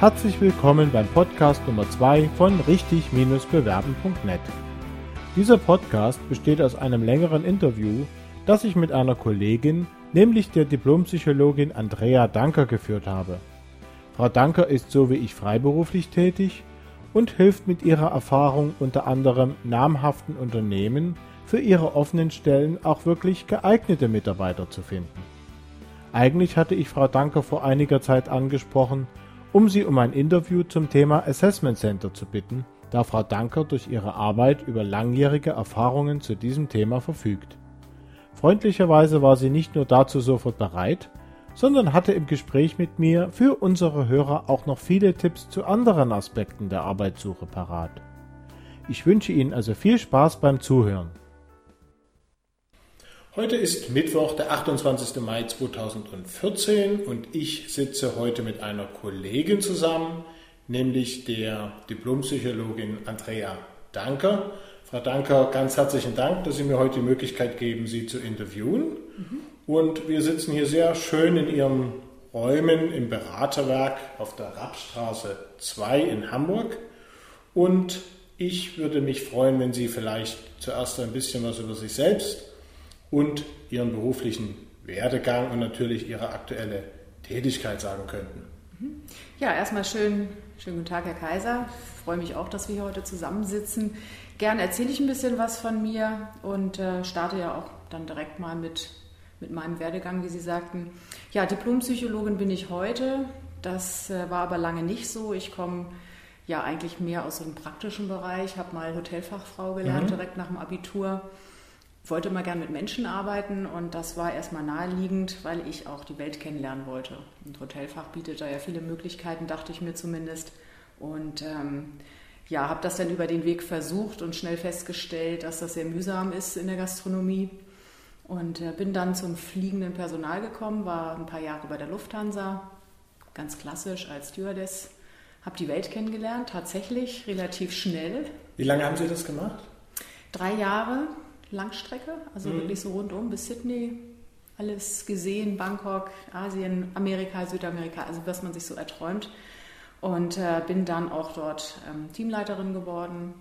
Herzlich willkommen beim Podcast Nummer 2 von richtig-bewerben.net. Dieser Podcast besteht aus einem längeren Interview, das ich mit einer Kollegin, nämlich der Diplompsychologin Andrea Danker geführt habe. Frau Danker ist so wie ich freiberuflich tätig und hilft mit ihrer Erfahrung unter anderem namhaften Unternehmen für ihre offenen Stellen auch wirklich geeignete Mitarbeiter zu finden. Eigentlich hatte ich Frau Danker vor einiger Zeit angesprochen, um sie um ein Interview zum Thema Assessment Center zu bitten, da Frau Danker durch ihre Arbeit über langjährige Erfahrungen zu diesem Thema verfügt. Freundlicherweise war sie nicht nur dazu sofort bereit, sondern hatte im Gespräch mit mir für unsere Hörer auch noch viele Tipps zu anderen Aspekten der Arbeitssuche parat. Ich wünsche Ihnen also viel Spaß beim Zuhören. Heute ist Mittwoch, der 28. Mai 2014 und ich sitze heute mit einer Kollegin zusammen, nämlich der Diplompsychologin Andrea Danker. Frau Danker, ganz herzlichen Dank, dass Sie mir heute die Möglichkeit geben, Sie zu interviewen. Mhm. Und wir sitzen hier sehr schön in Ihren Räumen im Beraterwerk auf der Rappstraße 2 in Hamburg. Und ich würde mich freuen, wenn Sie vielleicht zuerst ein bisschen was über sich selbst und Ihren beruflichen Werdegang und natürlich Ihre aktuelle Tätigkeit sagen könnten. Ja, erstmal schön, schönen guten Tag, Herr Kaiser. Ich freue mich auch, dass wir hier heute zusammensitzen. Gerne erzähle ich ein bisschen was von mir und äh, starte ja auch dann direkt mal mit, mit meinem Werdegang, wie Sie sagten. Ja, Diplompsychologin bin ich heute. Das äh, war aber lange nicht so. Ich komme ja eigentlich mehr aus dem praktischen Bereich, habe mal Hotelfachfrau gelernt, mhm. direkt nach dem Abitur wollte immer gern mit Menschen arbeiten und das war erstmal naheliegend, weil ich auch die Welt kennenlernen wollte. Und Hotelfach bietet da ja viele Möglichkeiten, dachte ich mir zumindest. Und ähm, ja, habe das dann über den Weg versucht und schnell festgestellt, dass das sehr mühsam ist in der Gastronomie. Und äh, bin dann zum fliegenden Personal gekommen, war ein paar Jahre bei der Lufthansa, ganz klassisch als Stewardess. Habe die Welt kennengelernt, tatsächlich relativ schnell. Wie lange haben Sie das gemacht? Drei Jahre Langstrecke, also mhm. wirklich so rundum bis Sydney. Alles gesehen, Bangkok, Asien, Amerika, Südamerika, also was man sich so erträumt. Und äh, bin dann auch dort ähm, Teamleiterin geworden,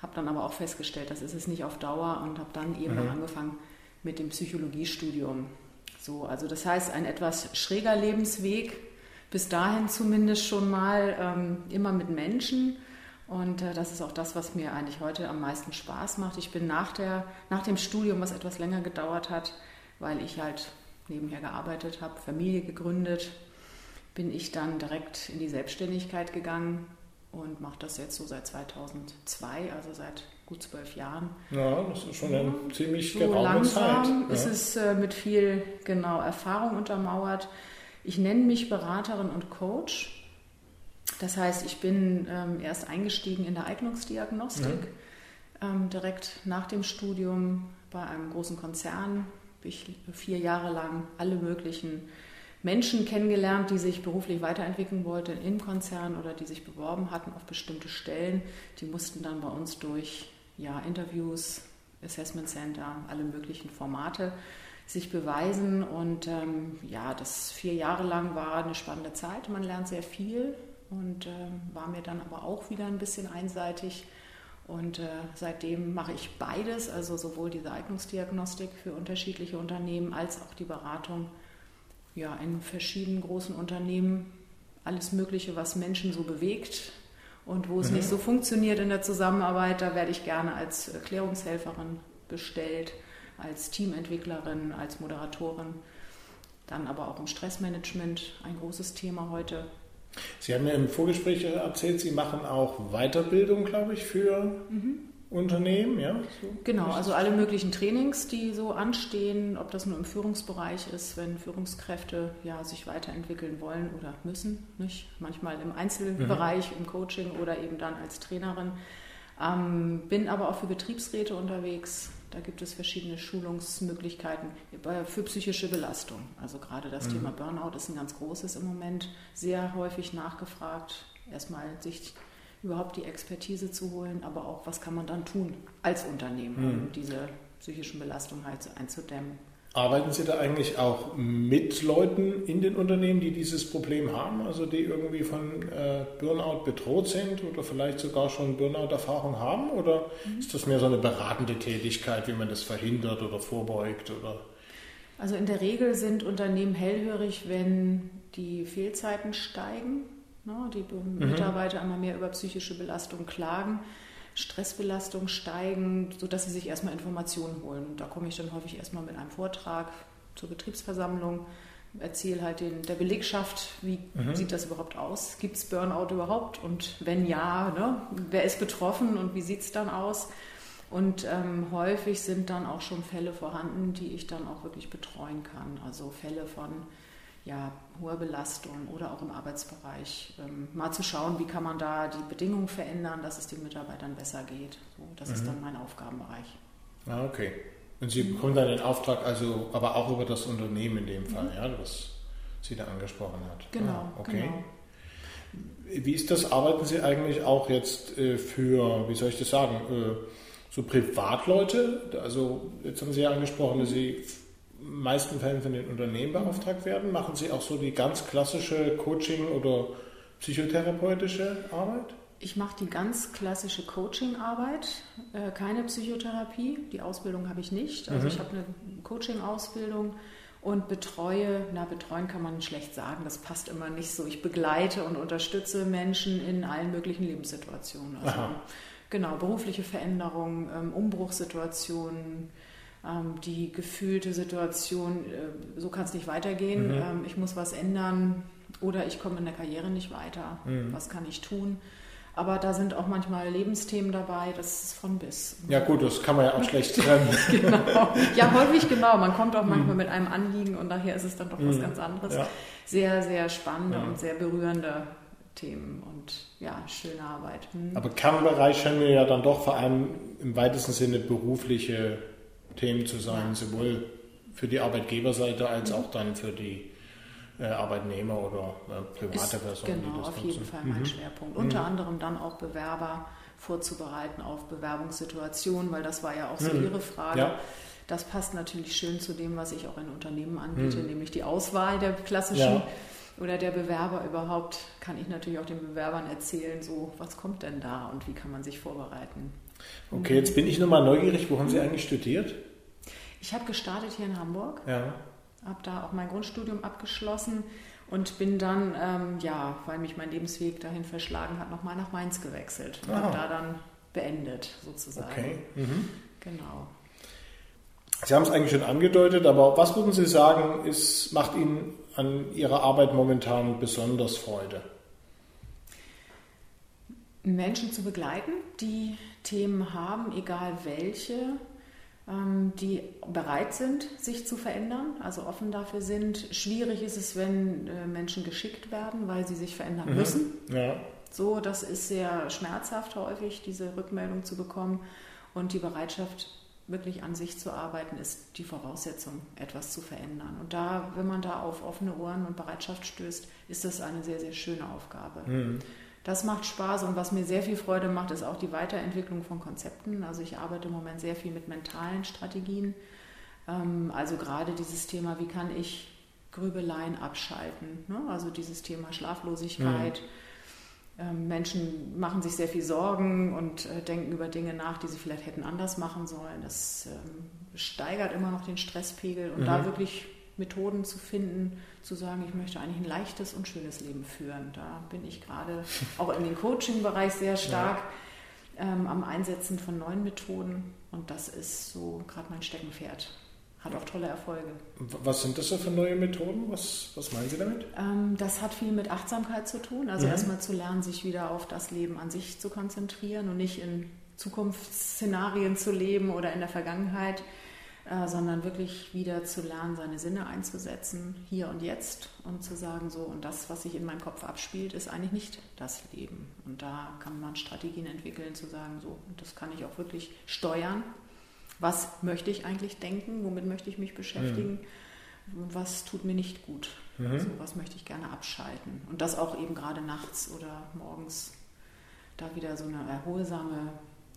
habe dann aber auch festgestellt, das ist es nicht auf Dauer und habe dann eben mhm. angefangen mit dem Psychologiestudium. So, also das heißt, ein etwas schräger Lebensweg, bis dahin zumindest schon mal ähm, immer mit Menschen und äh, das ist auch das, was mir eigentlich heute am meisten Spaß macht. Ich bin nach, der, nach dem Studium, was etwas länger gedauert hat, weil ich halt nebenher gearbeitet habe, Familie gegründet, bin ich dann direkt in die Selbstständigkeit gegangen und mache das jetzt so seit 2002, also seit gut zwölf Jahren. Ja, das ist schon eine ja, ziemlich so geraume langsam Zeit. Ja. ist es äh, mit viel genau Erfahrung untermauert. Ich nenne mich Beraterin und Coach das heißt, ich bin ähm, erst eingestiegen in der Eignungsdiagnostik, mhm. ähm, direkt nach dem Studium bei einem großen Konzern. Bin ich vier Jahre lang alle möglichen Menschen kennengelernt, die sich beruflich weiterentwickeln wollten im Konzern oder die sich beworben hatten auf bestimmte Stellen. Die mussten dann bei uns durch ja, Interviews, Assessment Center, alle möglichen Formate sich beweisen. Und ähm, ja, das vier Jahre lang war eine spannende Zeit. Man lernt sehr viel und äh, war mir dann aber auch wieder ein bisschen einseitig. Und äh, seitdem mache ich beides, also sowohl diese Eignungsdiagnostik für unterschiedliche Unternehmen als auch die Beratung ja, in verschiedenen großen Unternehmen. Alles Mögliche, was Menschen so bewegt und wo es mhm. nicht so funktioniert in der Zusammenarbeit, da werde ich gerne als Klärungshelferin bestellt, als Teamentwicklerin, als Moderatorin. Dann aber auch im Stressmanagement ein großes Thema heute. Sie haben mir im Vorgespräch erzählt, Sie machen auch Weiterbildung, glaube ich, für mhm. Unternehmen, ja? So genau, also alle möglichen Trainings, die so anstehen, ob das nur im Führungsbereich ist, wenn Führungskräfte ja sich weiterentwickeln wollen oder müssen, nicht? Manchmal im Einzelbereich, mhm. im Coaching oder eben dann als Trainerin. Ähm, bin aber auch für Betriebsräte unterwegs, da gibt es verschiedene Schulungsmöglichkeiten für psychische Belastung. Also gerade das mhm. Thema Burnout ist ein ganz großes im Moment, sehr häufig nachgefragt. Erstmal sich überhaupt die Expertise zu holen, aber auch, was kann man dann tun als Unternehmen, um mhm. diese psychischen Belastungen halt einzudämmen. Arbeiten Sie da eigentlich auch mit Leuten in den Unternehmen, die dieses Problem haben, also die irgendwie von äh, Burnout bedroht sind oder vielleicht sogar schon Burnout-Erfahrung haben? Oder mhm. ist das mehr so eine beratende Tätigkeit, wie man das verhindert oder vorbeugt? Oder? Also in der Regel sind Unternehmen hellhörig, wenn die Fehlzeiten steigen, ne, die mhm. Mitarbeiter immer mehr über psychische Belastung klagen. Stressbelastung steigen, sodass sie sich erstmal Informationen holen. Und da komme ich dann häufig erstmal mit einem Vortrag zur Betriebsversammlung, erzähle halt den, der Belegschaft, wie mhm. sieht das überhaupt aus? Gibt es Burnout überhaupt? Und wenn ja, ne, wer ist betroffen und wie sieht es dann aus? Und ähm, häufig sind dann auch schon Fälle vorhanden, die ich dann auch wirklich betreuen kann. Also Fälle von ja, hoher Belastung oder auch im Arbeitsbereich. Ähm, mal zu schauen, wie kann man da die Bedingungen verändern, dass es den Mitarbeitern besser geht. So, das mhm. ist dann mein Aufgabenbereich. Ah, okay. Und Sie mhm. bekommen dann den Auftrag, also aber auch über das Unternehmen in dem Fall, mhm. ja, was Sie da angesprochen hat. Genau, ah, okay. Genau. Wie ist das? Arbeiten Sie eigentlich auch jetzt äh, für, wie soll ich das sagen, äh, so Privatleute? Also jetzt haben Sie ja angesprochen, dass Sie meisten Fällen von den Unternehmen beauftragt werden? Machen Sie auch so die ganz klassische Coaching- oder psychotherapeutische Arbeit? Ich mache die ganz klassische Coaching-Arbeit, äh, keine Psychotherapie. Die Ausbildung habe ich nicht. Also mhm. ich habe eine Coaching-Ausbildung und betreue, na betreuen kann man schlecht sagen, das passt immer nicht so. Ich begleite und unterstütze Menschen in allen möglichen Lebenssituationen. Also Aha. genau, berufliche Veränderungen, ähm, Umbruchssituationen, die gefühlte Situation, äh, so kann es nicht weitergehen, mhm. ähm, ich muss was ändern oder ich komme in der Karriere nicht weiter, mhm. was kann ich tun? Aber da sind auch manchmal Lebensthemen dabei, das ist von bis. Ja gut, das kann man ja auch schlecht trennen. genau. Ja, häufig genau. Man kommt auch manchmal mhm. mit einem Anliegen und daher ist es dann doch was mhm. ganz anderes. Ja. Sehr, sehr spannende ja. und sehr berührende Themen und ja, schöne Arbeit. Mhm. Aber Kernbereich scheinen wir ja dann doch vor allem im weitesten Sinne berufliche Themen zu sein, sowohl für die Arbeitgeberseite als mhm. auch dann für die äh, Arbeitnehmer oder äh, private Ist, Personen. Genau, auf nutzen. jeden Fall mein mhm. Schwerpunkt. Unter mhm. anderem dann auch Bewerber vorzubereiten auf Bewerbungssituationen, weil das war ja auch so mhm. Ihre Frage. Ja. Das passt natürlich schön zu dem, was ich auch in Unternehmen anbiete, mhm. nämlich die Auswahl der klassischen ja. oder der Bewerber überhaupt. Kann ich natürlich auch den Bewerbern erzählen, so was kommt denn da und wie kann man sich vorbereiten. Okay, jetzt bin ich nochmal neugierig. Wo haben Sie eigentlich studiert? Ich habe gestartet hier in Hamburg. Ja. Habe da auch mein Grundstudium abgeschlossen und bin dann, ähm, ja, weil mich mein Lebensweg dahin verschlagen hat, nochmal nach Mainz gewechselt. Und habe da dann beendet, sozusagen. Okay. Mhm. Genau. Sie haben es eigentlich schon angedeutet, aber was würden Sie sagen, ist, macht Ihnen an Ihrer Arbeit momentan besonders Freude? Menschen zu begleiten, die Themen haben, egal welche, ähm, die bereit sind, sich zu verändern, also offen dafür sind. Schwierig ist es, wenn äh, Menschen geschickt werden, weil sie sich verändern mhm. müssen. Ja. So, das ist sehr schmerzhaft häufig, diese Rückmeldung zu bekommen. Und die Bereitschaft, wirklich an sich zu arbeiten, ist die Voraussetzung, etwas zu verändern. Und da, wenn man da auf offene Ohren und Bereitschaft stößt, ist das eine sehr, sehr schöne Aufgabe. Mhm. Das macht Spaß und was mir sehr viel Freude macht, ist auch die Weiterentwicklung von Konzepten. Also ich arbeite im Moment sehr viel mit mentalen Strategien. Ähm, also gerade dieses Thema, wie kann ich Grübeleien abschalten? Ne? Also dieses Thema Schlaflosigkeit. Mhm. Ähm, Menschen machen sich sehr viel Sorgen und äh, denken über Dinge nach, die sie vielleicht hätten anders machen sollen. Das ähm, steigert immer noch den Stresspegel und mhm. da wirklich Methoden zu finden, zu sagen, ich möchte eigentlich ein leichtes und schönes Leben führen. Da bin ich gerade auch in den Coaching-Bereich sehr stark ja. ähm, am Einsetzen von neuen Methoden und das ist so gerade mein Steckenpferd. Hat auch tolle Erfolge. Was sind das so für neue Methoden? Was, was meinen Sie damit? Ähm, das hat viel mit Achtsamkeit zu tun. Also mhm. erstmal zu lernen, sich wieder auf das Leben an sich zu konzentrieren und nicht in Zukunftsszenarien zu leben oder in der Vergangenheit äh, sondern wirklich wieder zu lernen, seine Sinne einzusetzen, hier und jetzt und zu sagen, so, und das, was sich in meinem Kopf abspielt, ist eigentlich nicht das Leben. Und da kann man Strategien entwickeln, zu sagen, so, und das kann ich auch wirklich steuern. Was möchte ich eigentlich denken? Womit möchte ich mich beschäftigen? Mhm. Was tut mir nicht gut? Mhm. Also, was möchte ich gerne abschalten? Und das auch eben gerade nachts oder morgens da wieder so eine erholsame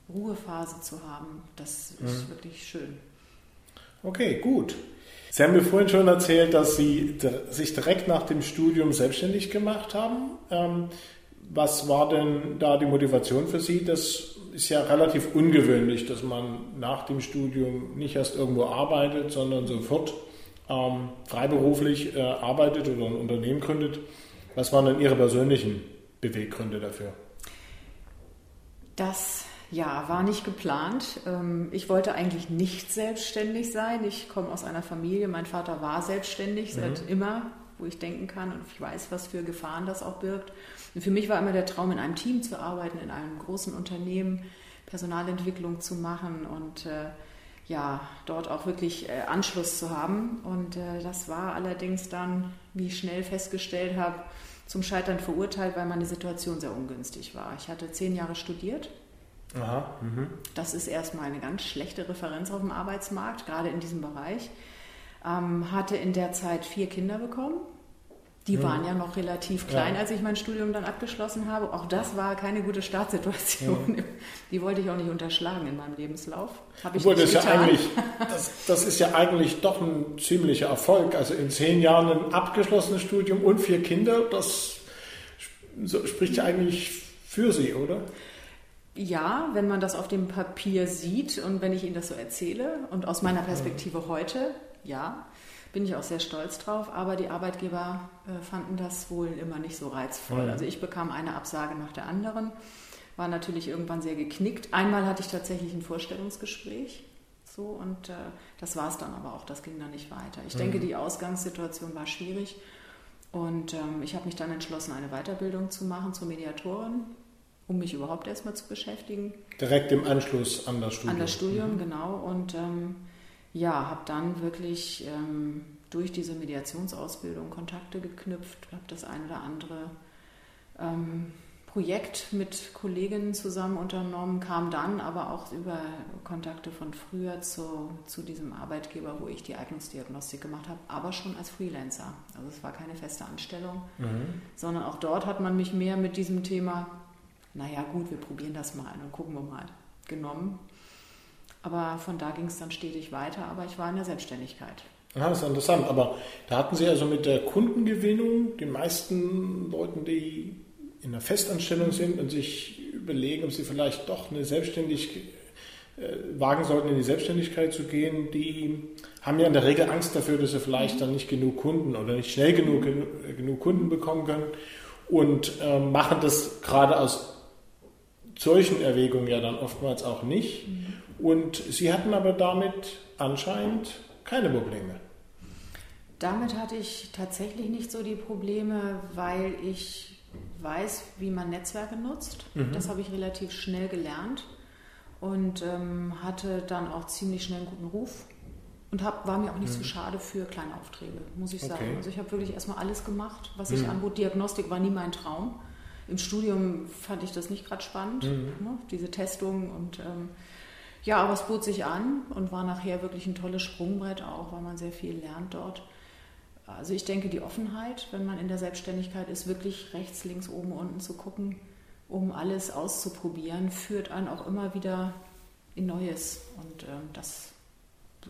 Ruhephase zu haben, das ist mhm. wirklich schön. Okay, gut. Sie haben mir vorhin schon erzählt, dass Sie sich direkt nach dem Studium selbstständig gemacht haben. Ähm, was war denn da die Motivation für Sie? Das ist ja relativ ungewöhnlich, dass man nach dem Studium nicht erst irgendwo arbeitet, sondern sofort ähm, freiberuflich äh, arbeitet oder ein Unternehmen gründet. Was waren denn Ihre persönlichen Beweggründe dafür? Das ja, war nicht geplant. Ähm, ich wollte eigentlich nicht selbstständig sein. Ich komme aus einer Familie, mein Vater war selbstständig mhm. seit immer, wo ich denken kann und ich weiß, was für Gefahren das auch birgt. Und für mich war immer der Traum, in einem Team zu arbeiten, in einem großen Unternehmen, Personalentwicklung zu machen und äh, ja, dort auch wirklich äh, Anschluss zu haben. Und äh, das war allerdings dann, wie ich schnell festgestellt habe, zum Scheitern verurteilt, weil meine Situation sehr ungünstig war. Ich hatte zehn Jahre studiert. Aha, mhm. das ist erstmal eine ganz schlechte Referenz auf dem Arbeitsmarkt, gerade in diesem Bereich. Ähm, hatte in der Zeit vier Kinder bekommen die waren ja noch relativ klein, ja. als ich mein Studium dann abgeschlossen habe. Auch das war keine gute Startsituation. Ja. Die wollte ich auch nicht unterschlagen in meinem Lebenslauf. Habe ich Obwohl, nicht das, getan. Ja eigentlich, das, das, ist ja eigentlich doch ein ziemlicher Erfolg. Also in zehn Jahren ein abgeschlossenes Studium und vier Kinder, das spricht ja eigentlich für Sie, oder? Ja, wenn man das auf dem Papier sieht und wenn ich Ihnen das so erzähle und aus meiner Perspektive heute, ja bin ich auch sehr stolz drauf, aber die Arbeitgeber äh, fanden das wohl immer nicht so reizvoll. Also ich bekam eine Absage nach der anderen, war natürlich irgendwann sehr geknickt. Einmal hatte ich tatsächlich ein Vorstellungsgespräch. So, und äh, das war es dann aber auch, das ging dann nicht weiter. Ich mhm. denke, die Ausgangssituation war schwierig und ähm, ich habe mich dann entschlossen, eine Weiterbildung zu machen zur Mediatorin, um mich überhaupt erstmal zu beschäftigen. Direkt im Anschluss an das Studium. An das Studium, mhm. genau. Und ähm, ja, habe dann wirklich ähm, durch diese Mediationsausbildung Kontakte geknüpft, habe das ein oder andere ähm, Projekt mit Kolleginnen zusammen unternommen, kam dann aber auch über Kontakte von früher zu, zu diesem Arbeitgeber, wo ich die Eignungsdiagnostik gemacht habe, aber schon als Freelancer. Also es war keine feste Anstellung, mhm. sondern auch dort hat man mich mehr mit diesem Thema, naja gut, wir probieren das mal und gucken wir mal, genommen aber von da ging es dann stetig weiter, aber ich war in der Selbstständigkeit. Ja, das ist interessant. Aber da hatten Sie also mit der Kundengewinnung die meisten Leuten, die in einer Festanstellung sind und sich überlegen, ob sie vielleicht doch eine Selbstständigkeit äh, wagen sollten, in die Selbstständigkeit zu gehen, die haben ja in der Regel Angst dafür, dass sie vielleicht dann nicht genug Kunden oder nicht schnell genug, genug Kunden bekommen können und äh, machen das gerade aus solchen Erwägungen ja dann oftmals auch nicht. Mhm. Und Sie hatten aber damit anscheinend keine Probleme. Damit hatte ich tatsächlich nicht so die Probleme, weil ich weiß, wie man Netzwerke nutzt. Mhm. Das habe ich relativ schnell gelernt und ähm, hatte dann auch ziemlich schnell einen guten Ruf und hab, war mir auch nicht mhm. so schade für kleine Aufträge, muss ich sagen. Okay. Also ich habe wirklich erstmal alles gemacht, was ich mhm. anbot. Diagnostik war nie mein Traum. Im Studium fand ich das nicht gerade spannend, mhm. ne? diese Testung und ähm, ja, aber es bot sich an und war nachher wirklich ein tolles Sprungbrett auch, weil man sehr viel lernt dort. Also ich denke, die Offenheit, wenn man in der Selbstständigkeit ist, wirklich rechts, links, oben, unten zu gucken, um alles auszuprobieren, führt einen auch immer wieder in Neues. Und äh, das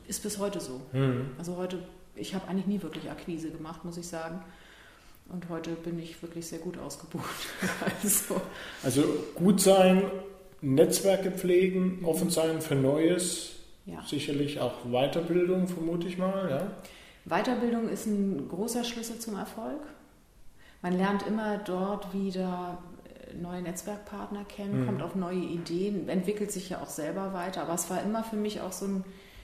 ist bis heute so. Mhm. Also heute, ich habe eigentlich nie wirklich Akquise gemacht, muss ich sagen. Und heute bin ich wirklich sehr gut ausgebucht. also, also gut sein Netzwerke pflegen, offen sein für Neues, ja. sicherlich auch Weiterbildung, vermute ich mal. Ja? Weiterbildung ist ein großer Schlüssel zum Erfolg. Man lernt immer dort wieder äh, neue Netzwerkpartner kennen, mhm. kommt auf neue Ideen, entwickelt sich ja auch selber weiter. Aber es war immer für mich auch so ein,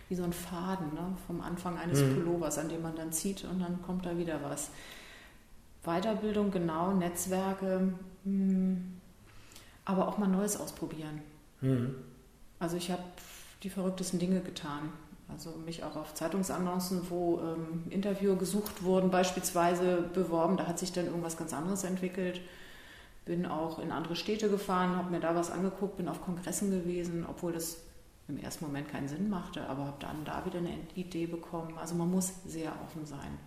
wie so ein Faden ne? vom Anfang eines mhm. Pullovers, an dem man dann zieht und dann kommt da wieder was. Weiterbildung, genau, Netzwerke. Hm, aber auch mal Neues ausprobieren. Mhm. Also ich habe die verrücktesten Dinge getan. Also mich auch auf Zeitungsannoncen, wo ähm, Interviewer gesucht wurden, beispielsweise beworben. Da hat sich dann irgendwas ganz anderes entwickelt. Bin auch in andere Städte gefahren, habe mir da was angeguckt, bin auf Kongressen gewesen, obwohl das im ersten Moment keinen Sinn machte, aber habe dann da wieder eine Idee bekommen. Also man muss sehr offen sein.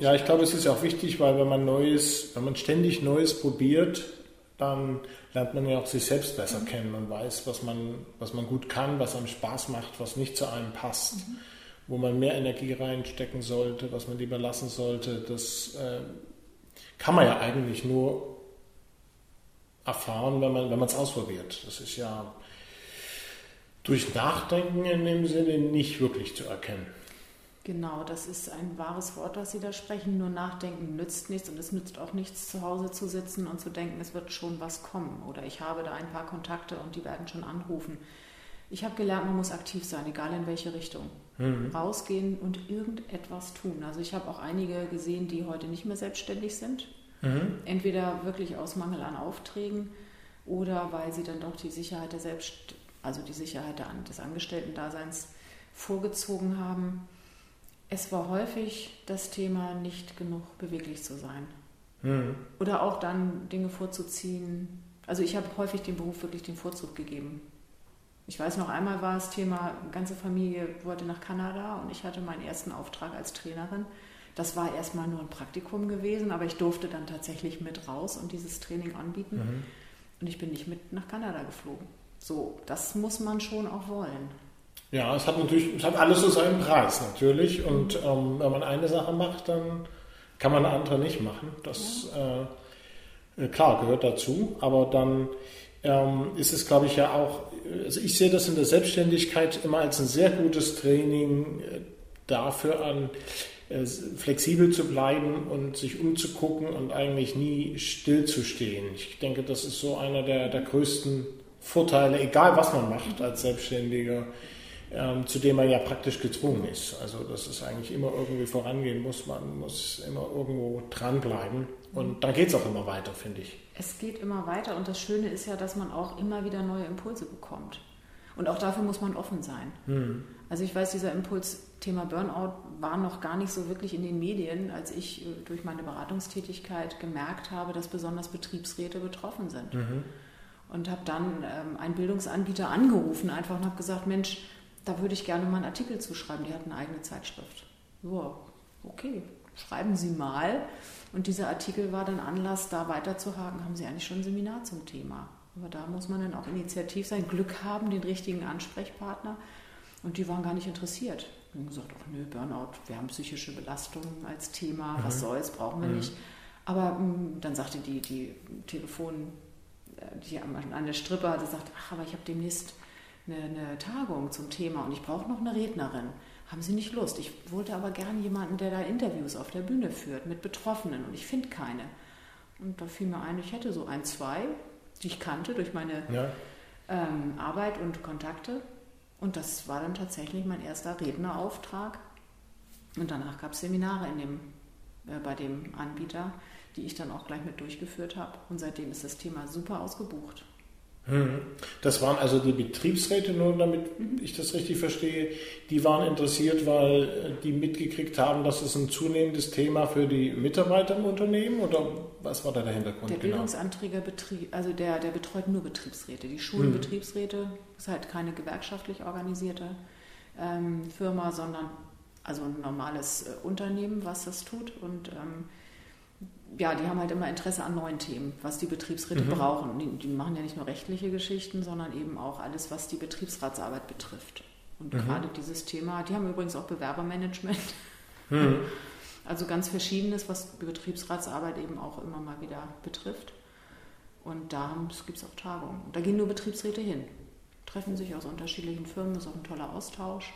Ja, ich glaube, es ist auch wichtig, weil wenn man Neues, wenn man ständig Neues probiert, dann lernt man ja auch sich selbst besser mhm. kennen und weiß, was man, was man gut kann, was einem Spaß macht, was nicht zu einem passt. Mhm. wo man mehr Energie reinstecken sollte, was man lieber lassen sollte, das äh, kann man ja eigentlich nur erfahren, wenn man es ausprobiert. Das ist ja durch Nachdenken in dem Sinne nicht wirklich zu erkennen. Genau, das ist ein wahres Wort, was Sie da sprechen. Nur Nachdenken nützt nichts und es nützt auch nichts, zu Hause zu sitzen und zu denken, es wird schon was kommen oder ich habe da ein paar Kontakte und die werden schon anrufen. Ich habe gelernt, man muss aktiv sein, egal in welche Richtung. Mhm. Rausgehen und irgendetwas tun. Also ich habe auch einige gesehen, die heute nicht mehr selbstständig sind. Mhm. Entweder wirklich aus Mangel an Aufträgen oder weil sie dann doch die Sicherheit der Selbst, also die Sicherheit des Angestellten-Daseins vorgezogen haben. Es war häufig das Thema, nicht genug beweglich zu sein. Mhm. Oder auch dann Dinge vorzuziehen. Also ich habe häufig dem Beruf wirklich den Vorzug gegeben. Ich weiß noch einmal war das Thema, ganze Familie wollte nach Kanada und ich hatte meinen ersten Auftrag als Trainerin. Das war erstmal nur ein Praktikum gewesen, aber ich durfte dann tatsächlich mit raus und dieses Training anbieten. Mhm. Und ich bin nicht mit nach Kanada geflogen. So, das muss man schon auch wollen. Ja, es hat natürlich, es hat alles so seinen Preis natürlich. Und ähm, wenn man eine Sache macht, dann kann man eine andere nicht machen. Das ja. äh, klar gehört dazu, aber dann ähm, ist es, glaube ich, ja auch, also ich sehe das in der Selbstständigkeit immer als ein sehr gutes Training äh, dafür an, äh, flexibel zu bleiben und sich umzugucken und eigentlich nie stillzustehen. Ich denke, das ist so einer der, der größten Vorteile, egal was man macht als Selbstständiger, ähm, zu dem man ja praktisch gezwungen ist. Also dass es eigentlich immer irgendwie vorangehen muss, man muss immer irgendwo dranbleiben und dann geht es auch immer weiter, finde ich. Es geht immer weiter und das Schöne ist ja, dass man auch immer wieder neue Impulse bekommt. Und auch dafür muss man offen sein. Hm. Also ich weiß, dieser Impuls Thema Burnout war noch gar nicht so wirklich in den Medien, als ich äh, durch meine Beratungstätigkeit gemerkt habe, dass besonders Betriebsräte betroffen sind. Mhm. Und habe dann ähm, einen Bildungsanbieter angerufen einfach und habe gesagt, Mensch, da würde ich gerne mal einen Artikel zuschreiben. Die hatten eine eigene Zeitschrift. Ja, okay, schreiben Sie mal. Und dieser Artikel war dann Anlass, da weiterzuhaken, haben Sie eigentlich schon ein Seminar zum Thema. Aber da muss man dann auch initiativ sein, Glück haben, den richtigen Ansprechpartner. Und die waren gar nicht interessiert. Die haben gesagt, ach nö, Burnout, wir haben psychische Belastungen als Thema, mhm. was soll's, brauchen wir mhm. nicht. Aber mh, hm, dann sagte die, die Telefon, äh, die an der Strippe hatte, sagt, ach, aber ich habe demnächst eine, eine Tagung zum Thema und ich brauche noch eine Rednerin. Haben Sie nicht Lust? Ich wollte aber gern jemanden, der da Interviews auf der Bühne führt mit Betroffenen und ich finde keine. Und da fiel mir ein, ich hätte so ein, zwei, die ich kannte durch meine ja. ähm, Arbeit und Kontakte. Und das war dann tatsächlich mein erster Rednerauftrag. Und danach gab es Seminare in dem, äh, bei dem Anbieter, die ich dann auch gleich mit durchgeführt habe. Und seitdem ist das Thema super ausgebucht. Hm. Das waren also die Betriebsräte, nur damit ich das richtig verstehe, die waren interessiert, weil die mitgekriegt haben, dass es ein zunehmendes Thema für die Mitarbeiter im Unternehmen oder was war da der Hintergrund? Der genau? Bildungsanträger Betrieb, also der, der betreut nur Betriebsräte. Die Schulenbetriebsräte mhm. ist halt keine gewerkschaftlich organisierte ähm, Firma, sondern also ein normales äh, Unternehmen, was das tut und ähm, ja, die haben halt immer Interesse an neuen Themen, was die Betriebsräte mhm. brauchen. Die, die, machen ja nicht nur rechtliche Geschichten, sondern eben auch alles, was die Betriebsratsarbeit betrifft. Und mhm. gerade dieses Thema, die haben übrigens auch Bewerbermanagement. Mhm. Also ganz verschiedenes, was die Betriebsratsarbeit eben auch immer mal wieder betrifft. Und da gibt es auch Tagungen. Da gehen nur Betriebsräte hin, treffen sich aus unterschiedlichen Firmen, ist auch ein toller Austausch.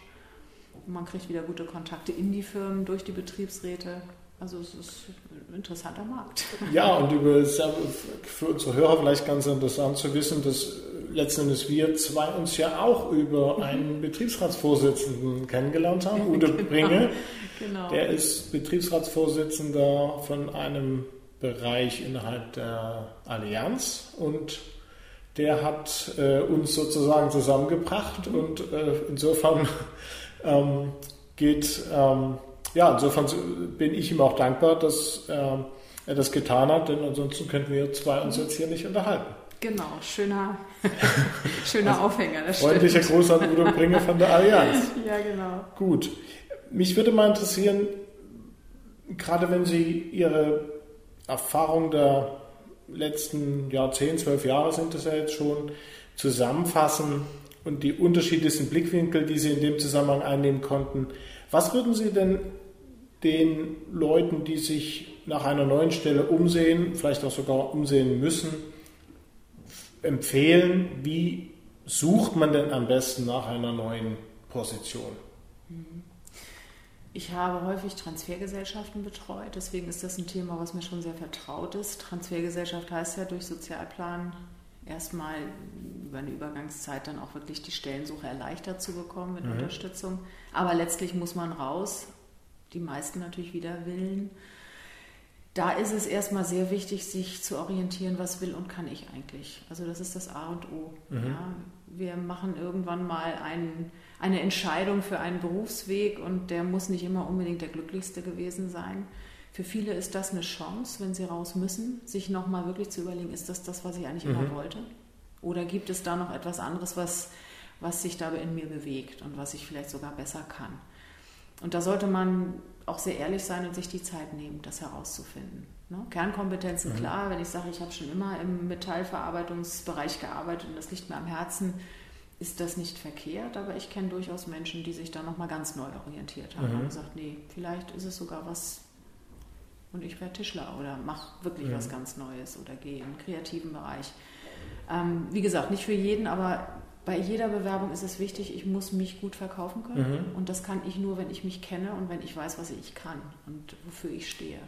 Und man kriegt wieder gute Kontakte in die Firmen durch die Betriebsräte. Also es ist ein interessanter Markt. Ja, und über, für unsere Hörer vielleicht ganz interessant zu wissen, dass letzten Endes wir zwei uns ja auch über mhm. einen Betriebsratsvorsitzenden kennengelernt haben, Udo genau, Bringe. Genau. Der ist Betriebsratsvorsitzender von einem Bereich innerhalb der Allianz und der hat äh, uns sozusagen zusammengebracht mhm. und äh, insofern ähm, geht ähm, ja, insofern bin ich ihm auch dankbar, dass äh, er das getan hat, denn ansonsten könnten wir zwei uns jetzt hier nicht unterhalten. Genau, schöner, schöner also, Aufhänger. Das freundlicher Gruß an Udo Bringe von der Allianz. ja, genau. Gut. Mich würde mal interessieren, gerade wenn Sie Ihre Erfahrung der letzten ja, 10, 12 Jahre sind es ja jetzt schon, zusammenfassen und die unterschiedlichsten Blickwinkel, die Sie in dem Zusammenhang einnehmen konnten, Was würden Sie denn den Leuten, die sich nach einer neuen Stelle umsehen, vielleicht auch sogar umsehen müssen, empfehlen? Wie sucht man denn am besten nach einer neuen Position? Ich habe häufig Transfergesellschaften betreut, deswegen ist das ein Thema, was mir schon sehr vertraut ist. Transfergesellschaft heißt ja durch Sozialplan erstmal über eine Übergangszeit dann auch wirklich die Stellensuche erleichtert zu bekommen mit mhm. Unterstützung. Aber letztlich muss man raus, die meisten natürlich wieder willen. Da ist es erstmal sehr wichtig, sich zu orientieren, was will und kann ich eigentlich. Also das ist das A und O. Mhm. Ja, wir machen irgendwann mal einen, eine Entscheidung für einen Berufsweg und der muss nicht immer unbedingt der glücklichste gewesen sein. Für viele ist das eine Chance, wenn sie raus müssen, sich nochmal wirklich zu überlegen, ist das das, was ich eigentlich mhm. immer wollte? Oder gibt es da noch etwas anderes, was, was sich da in mir bewegt und was ich vielleicht sogar besser kann? Und da sollte man auch sehr ehrlich sein und sich die Zeit nehmen, das herauszufinden. Ne? Kernkompetenzen, mhm. klar, wenn ich sage, ich habe schon immer im Metallverarbeitungsbereich gearbeitet und das liegt mir am Herzen, ist das nicht verkehrt, aber ich kenne durchaus Menschen, die sich da nochmal ganz neu orientiert haben mhm. und gesagt, nee, vielleicht ist es sogar was und ich werde Tischler oder mache wirklich mhm. was ganz Neues oder gehe im kreativen Bereich. Ähm, wie gesagt, nicht für jeden, aber bei jeder Bewerbung ist es wichtig, ich muss mich gut verkaufen können. Mhm. Und das kann ich nur, wenn ich mich kenne und wenn ich weiß, was ich kann und wofür ich stehe.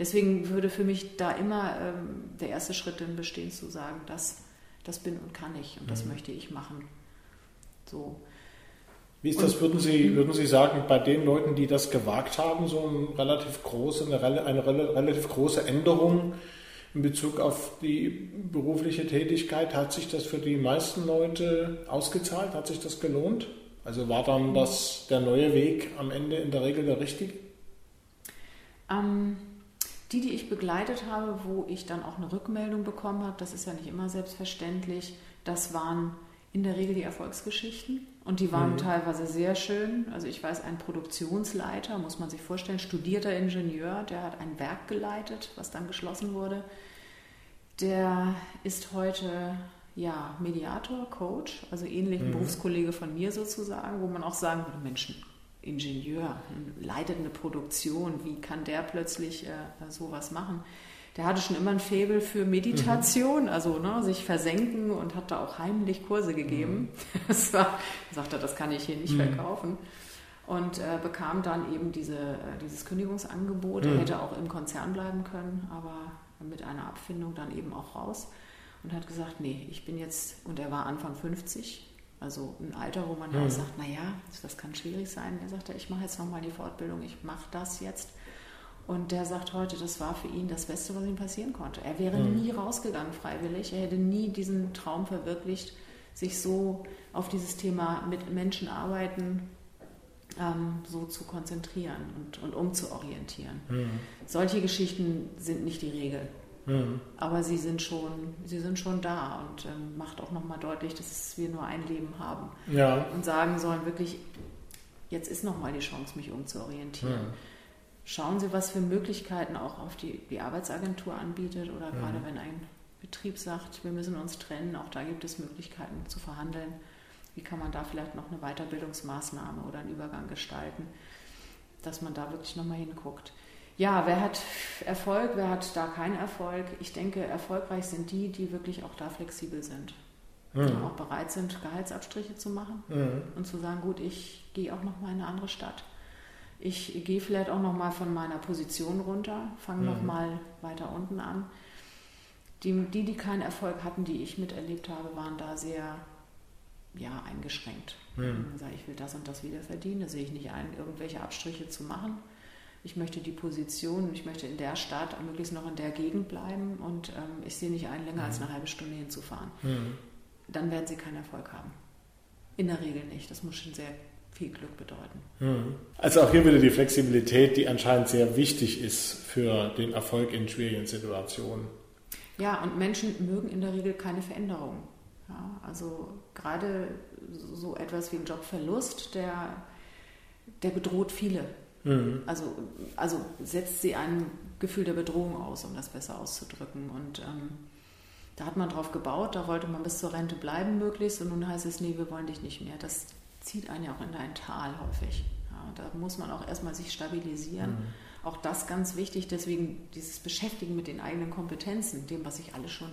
Deswegen würde für mich da immer ähm, der erste Schritt dann bestehen, zu sagen, das, das bin und kann ich und das mhm. möchte ich machen. So. Wie ist das, würden Sie, würden Sie sagen, bei den Leuten, die das gewagt haben, so eine relativ große, eine, eine relativ große Änderung in Bezug auf die berufliche Tätigkeit, hat sich das für die meisten Leute ausgezahlt? Hat sich das gelohnt? Also war dann das der neue Weg am Ende in der Regel der richtige? Ähm, die, die ich begleitet habe, wo ich dann auch eine Rückmeldung bekommen habe, das ist ja nicht immer selbstverständlich, das waren in der Regel die Erfolgsgeschichten. Und die waren mhm. teilweise sehr schön. Also ich weiß, ein Produktionsleiter, muss man sich vorstellen, studierter Ingenieur, der hat ein Werk geleitet, was dann geschlossen wurde. Der ist heute ja, Mediator, Coach, also ähnlich ein mhm. Berufskollege von mir sozusagen, wo man auch sagen würde, Menschen, Ingenieur, leitet eine Produktion, wie kann der plötzlich äh, sowas machen? Der hatte schon immer ein Faible für Meditation, mhm. also ne, sich versenken und hat da auch heimlich Kurse gegeben. Mhm. Das war, sagte das kann ich hier nicht mhm. verkaufen. Und äh, bekam dann eben diese, äh, dieses Kündigungsangebot. Er mhm. hätte auch im Konzern bleiben können, aber mit einer Abfindung dann eben auch raus. Und hat gesagt, nee, ich bin jetzt, und er war Anfang 50, also ein Alter, wo man ja auch mhm. sagt, naja, das kann schwierig sein. Er sagte, ich mache jetzt nochmal die Fortbildung, ich mache das jetzt und der sagt heute, das war für ihn das Beste, was ihm passieren konnte. Er wäre mhm. nie rausgegangen freiwillig. Er hätte nie diesen Traum verwirklicht, sich so auf dieses Thema mit Menschen arbeiten, ähm, so zu konzentrieren und, und umzuorientieren. Mhm. Solche Geschichten sind nicht die Regel. Mhm. Aber sie sind schon, sie sind schon da und ähm, macht auch nochmal deutlich, dass wir nur ein Leben haben. Ja. Und sagen sollen wirklich, jetzt ist nochmal die Chance, mich umzuorientieren. Mhm schauen Sie, was für Möglichkeiten auch auf die, die Arbeitsagentur anbietet oder mhm. gerade wenn ein Betrieb sagt, wir müssen uns trennen, auch da gibt es Möglichkeiten zu verhandeln. Wie kann man da vielleicht noch eine Weiterbildungsmaßnahme oder einen Übergang gestalten, dass man da wirklich nochmal hinguckt. Ja, wer hat Erfolg, wer hat da keinen Erfolg? Ich denke, erfolgreich sind die, die wirklich auch da flexibel sind. Mhm. Die auch bereit sind, Gehaltsabstriche zu machen mhm. und zu sagen, gut, ich gehe auch nochmal in eine andere Stadt ich gehe vielleicht auch noch mal von meiner Position runter, fange mhm. noch mal weiter unten an. Die, die, die keinen Erfolg hatten, die ich miterlebt habe, waren da sehr ja, eingeschränkt. Mhm. Ich, sage, ich will das und das wieder verdienen, da sehe ich nicht ein, irgendwelche Abstriche zu machen. Ich möchte die Position, ich möchte in der Stadt, möglichst noch in der Gegend bleiben und ähm, ich sehe nicht ein, länger mhm. als eine halbe Stunde hinzufahren. Mhm. Dann werden sie keinen Erfolg haben. In der Regel nicht. Das muss schon sehr viel Glück bedeuten. Mhm. Also auch hier wieder die Flexibilität, die anscheinend sehr wichtig ist für den Erfolg in schwierigen Situationen. Ja, und Menschen mögen in der Regel keine Veränderung. Ja, also gerade so etwas wie ein Jobverlust, der, der bedroht viele. Mhm. Also, also setzt sie ein Gefühl der Bedrohung aus, um das besser auszudrücken. Und ähm, da hat man drauf gebaut, da wollte man bis zur Rente bleiben möglichst und nun heißt es, nee, wir wollen dich nicht mehr. Das zieht einen ja auch in ein Tal häufig. Ja, da muss man auch erstmal sich stabilisieren. Mhm. Auch das ganz wichtig, deswegen dieses Beschäftigen mit den eigenen Kompetenzen, dem, was ich alles schon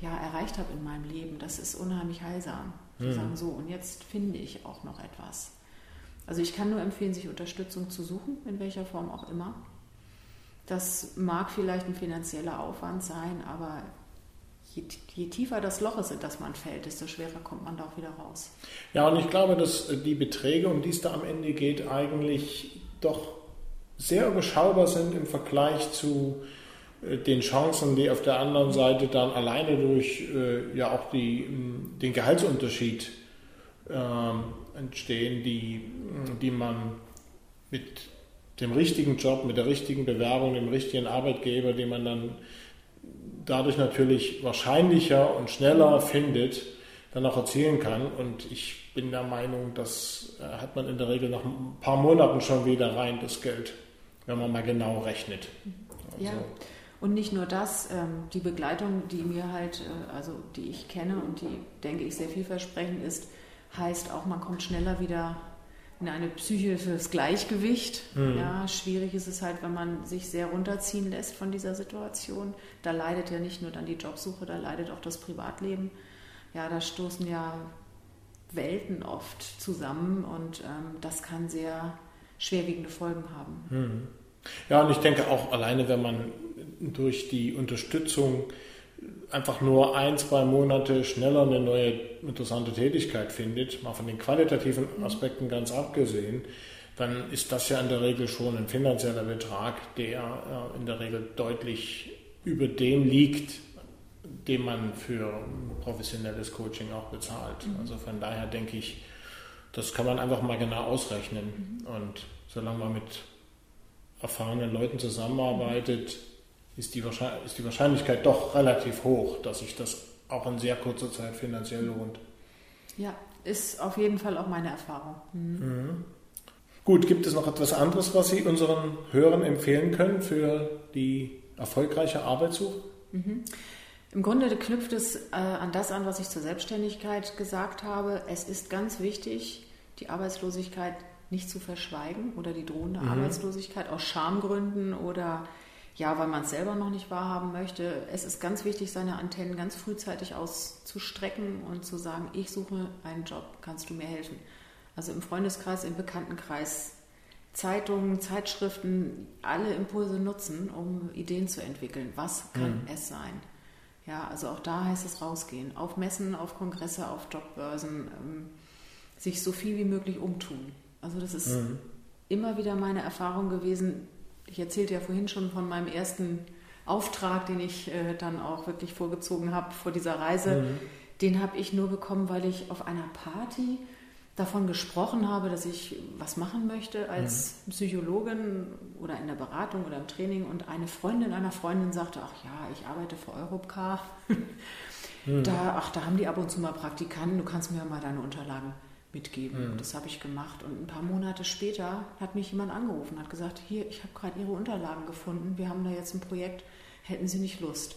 ja, erreicht habe in meinem Leben, das ist unheimlich heilsam. Zu mhm. sagen, so, und jetzt finde ich auch noch etwas. Also ich kann nur empfehlen, sich Unterstützung zu suchen, in welcher Form auch immer. Das mag vielleicht ein finanzieller Aufwand sein, aber je, je, tiefer das Loch ist, in das man fällt, desto schwerer kommt man da auch wieder raus. Ja, und ich glaube, dass die Beträge, um die es da am Ende geht, eigentlich doch sehr überschaubar sind im Vergleich zu äh, den Chancen, die auf der anderen Seite dann alleine durch äh, ja auch die, den Gehaltsunterschied äh, entstehen, die, die man mit dem richtigen Job, mit der richtigen Bewerbung, dem richtigen Arbeitgeber, den man dann dadurch natürlich wahrscheinlicher und schneller findet, dann auch erzielen kann. Und ich bin der Meinung, das äh, hat man in der Regel nach ein paar Monaten schon wieder rein, das Geld, wenn man mal genau rechnet. Also, ja. Und nicht nur das, ähm, die Begleitung, die mir halt, äh, also die ich kenne und die, denke ich, sehr vielversprechend ist, heißt auch, man kommt schneller wieder in eine psychisches Gleichgewicht. Mhm. Ja, schwierig ist es halt, wenn man sich sehr runterziehen lässt von dieser Situation. Da leidet ja nicht nur dann die Jobsuche, da leidet auch das Privatleben. Ja, da stoßen ja Welten oft zusammen und ähm, das kann sehr schwerwiegende Folgen haben. Mhm. Ja, und ich denke auch alleine, wenn man durch die Unterstützung einfach nur ein, zwei Monate schneller eine neue interessante Tätigkeit findet, mal von den qualitativen Aspekten ganz abgesehen, dann ist das ja in der Regel schon ein finanzieller Betrag, der äh, in der Regel deutlich über dem liegt, den man für professionelles Coaching auch bezahlt. Mhm. Also von daher denke ich, das kann man einfach mal genau ausrechnen. Mhm. Und solange man mit erfahrenen Leuten zusammenarbeitet, ist die, ist die Wahrscheinlichkeit doch relativ hoch, dass sich das auch in sehr kurzer Zeit finanziell lohnt. Ja, ist auf jeden Fall auch meine Erfahrung. Mhm. Mhm. Gut, gibt es noch etwas anderes, was Sie unseren Hörern empfehlen können für die erfolgreiche Arbeitssuche? Mhm. Im Grunde knüpft es äh, an das an, was ich zur Selbstständigkeit gesagt habe. Es ist ganz wichtig, die Arbeitslosigkeit nicht zu verschweigen oder die drohende mhm. Arbeitslosigkeit aus Schamgründen oder ja, weil man es selber noch nicht wahrhaben möchte. Es ist ganz wichtig, seine Antennen ganz frühzeitig auszustrecken und zu sagen, ich suche einen Job, kannst du mir helfen? Also im Freundeskreis, im Bekanntenkreis, Zeitungen, Zeitschriften, alle Impulse nutzen, um Ideen zu entwickeln. Was kann mhm. es sein? Ja, also auch da heißt es rausgehen. Auf Messen, auf Kongresse, auf Jobbörsen, ähm, sich so viel wie möglich umtun. Also das ist mhm. immer wieder meine Erfahrung gewesen, ich erzählte ja vorhin schon von meinem ersten Auftrag, den ich äh, dann auch wirklich vorgezogen habe vor dieser Reise. Mhm. Den habe ich nur bekommen, weil ich auf einer Party davon gesprochen habe, dass ich was machen möchte als mhm. Psychologin oder in der Beratung oder im Training und eine Freundin einer Freundin sagte, ach ja, ich arbeite für Europcar. mhm. da, ach, da haben die ab und zu mal Praktikanten, du kannst mir mal deine Unterlagen mitgeben. Mhm. Das habe ich gemacht. Und ein paar Monate später hat mich jemand angerufen, hat gesagt, hier, ich habe gerade Ihre Unterlagen gefunden, wir haben da jetzt ein Projekt, hätten Sie nicht Lust?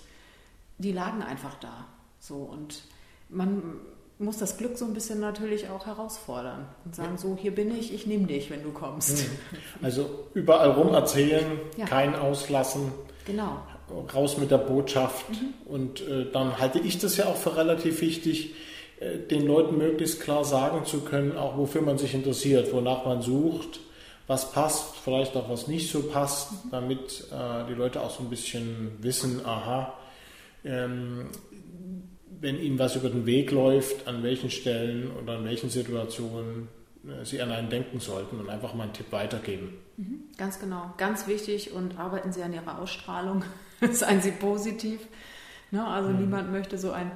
Die lagen einfach da. So und man muss das Glück so ein bisschen natürlich auch herausfordern und sagen, ja. so hier bin ich, ich nehme dich, wenn du kommst. Mhm. Also überall rum erzählen, ja. kein auslassen. Genau. Raus mit der Botschaft. Mhm. Und äh, dann halte ich das ja auch für relativ wichtig, den Leuten möglichst klar sagen zu können, auch wofür man sich interessiert, wonach man sucht, was passt, vielleicht auch was nicht so passt, damit äh, die Leute auch so ein bisschen wissen, aha, ähm, wenn ihnen was über den Weg läuft, an welchen Stellen oder in welchen Situationen äh, sie an einen denken sollten und einfach mal einen Tipp weitergeben. Mhm, ganz genau, ganz wichtig und arbeiten Sie an Ihrer Ausstrahlung, seien Sie positiv. Ne? Also mhm. niemand möchte so ein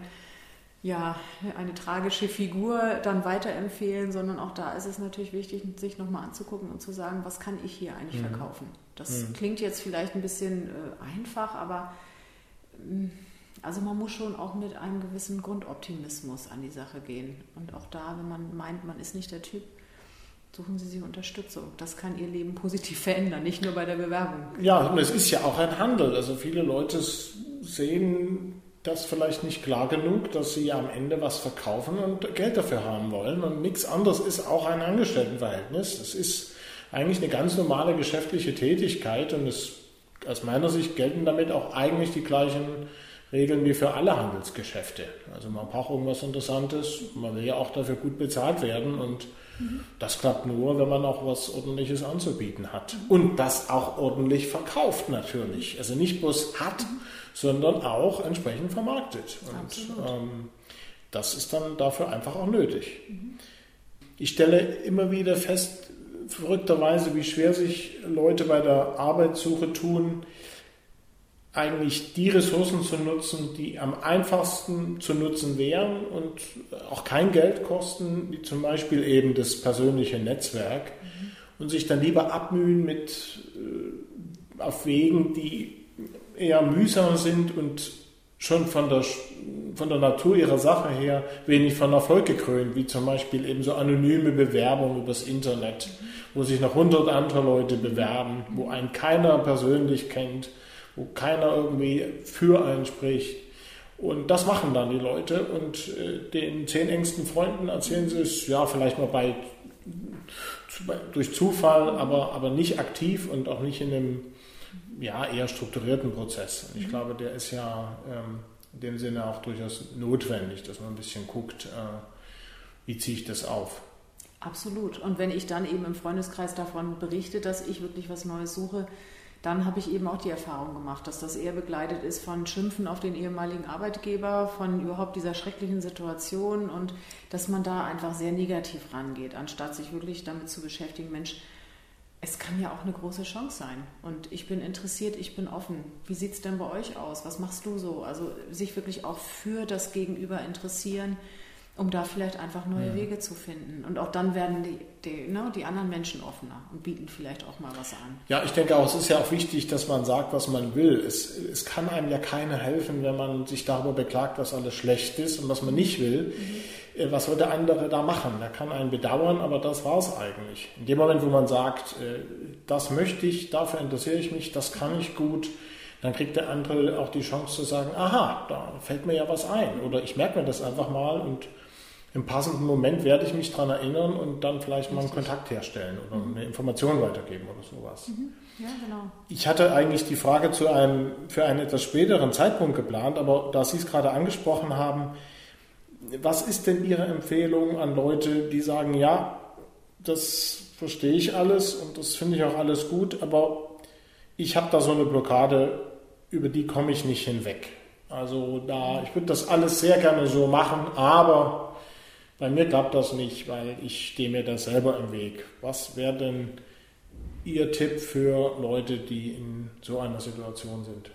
ja, eine tragische Figur dann weiterempfehlen, sondern auch da ist es natürlich wichtig, sich nochmal anzugucken und zu sagen, was kann ich hier eigentlich mhm. verkaufen. Das mhm. klingt jetzt vielleicht ein bisschen äh, einfach, aber äh, also man muss schon auch mit einem gewissen Grundoptimismus an die Sache gehen. Und auch da, wenn man meint, man ist nicht der Typ, suchen Sie sich Unterstützung. Das kann Ihr Leben positiv verändern, nicht nur bei der Bewerbung. Ja, und es ist ja auch ein Handel. Also viele Leute sehen das vielleicht nicht klar genug, dass sie am Ende was verkaufen und Geld dafür haben wollen. Und nichts anderes ist auch ein Angestelltenverhältnis. Es ist eigentlich eine ganz normale geschäftliche Tätigkeit und es, aus meiner Sicht gelten damit auch eigentlich die gleichen Regeln wie für alle Handelsgeschäfte. Also man braucht irgendwas Interessantes, man will ja auch dafür gut bezahlt werden und mhm. das klappt nur, wenn man auch was Ordentliches anzubieten hat. Und das auch ordentlich verkauft natürlich. Also nicht bloß hat, mhm. Sondern auch entsprechend vermarktet. Und ähm, das ist dann dafür einfach auch nötig. Mhm. Ich stelle immer wieder fest, verrückterweise, wie schwer sich Leute bei der Arbeitssuche tun, eigentlich die Ressourcen zu nutzen, die am einfachsten zu nutzen wären und auch kein Geld kosten, wie zum Beispiel eben das persönliche Netzwerk mhm. und sich dann lieber abmühen mit äh, auf Wegen, die eher mühsam sind und schon von der, von der Natur ihrer Sache her wenig von Erfolg gekrönt, wie zum Beispiel eben so anonyme Bewerbungen übers Internet, wo sich noch hundert andere Leute bewerben, wo einen keiner persönlich kennt wo keiner irgendwie für einen spricht. Und das machen dann die Leute und äh, den zehn engsten Freunden erzählen sie es, ja, vielleicht mal bei, durch Zufall, aber, aber nicht aktiv und auch nicht in einem ja, eher strukturierten Prozess. Und ich mhm. glaube, der ist ja ähm, in dem Sinne auch durchaus notwendig, dass man ein bisschen guckt, äh, wie ziehe ich das auf. Absolut. Und wenn ich dann eben im Freundeskreis davon berichte, dass ich wirklich was Neues suche, dann habe ich eben auch die Erfahrung gemacht, dass das eher begleitet ist von Schimpfen auf den ehemaligen Arbeitgeber, von überhaupt dieser schrecklichen Situation und dass man da einfach sehr negativ rangeht, anstatt sich wirklich damit zu beschäftigen, Mensch, es kann ja auch eine große Chance sein. Und ich bin interessiert, ich bin offen. Wie sieht es denn bei euch aus? Was machst du so? Also sich wirklich auch für das Gegenüber interessieren um da vielleicht einfach neue ja. Wege zu finden. Und auch dann werden die, die, ne, die anderen Menschen offener und bieten vielleicht auch mal was an. Ja, ich denke auch, es ist ja auch wichtig, dass man sagt, was man will. Es, es kann einem ja keiner helfen, wenn man sich darüber beklagt, was alles schlecht ist und was man nicht will. Mhm. Äh, was soll der andere da machen? Er kann einen bedauern, aber das war es eigentlich. In dem Moment, wo man sagt, äh, das möchte ich, dafür interessiere ich mich, das kann ich gut, dann kriegt der andere auch die Chance zu sagen, aha, da fällt mir ja was ein. Oder ich merke mir das einfach mal und im passenden Moment werde ich mich daran erinnern und dann vielleicht mal einen Kontakt herstellen oder eine Information weitergeben oder sowas. Mhm. Ja, genau. Ich hatte eigentlich die Frage zu einem, für einen etwas späteren Zeitpunkt geplant, aber da Sie es gerade angesprochen haben, was ist denn Ihre Empfehlung an Leute, die sagen, ja, das verstehe ich alles und das finde ich auch alles gut, aber ich habe da so eine Blockade, über die komme ich nicht hinweg. Also da, ich würde das alles sehr gerne so machen, aber bei mir klappt das nicht, weil ich stehe mir da selber im Weg. Was wäre denn Ihr Tipp für Leute, die in so einer Situation sind?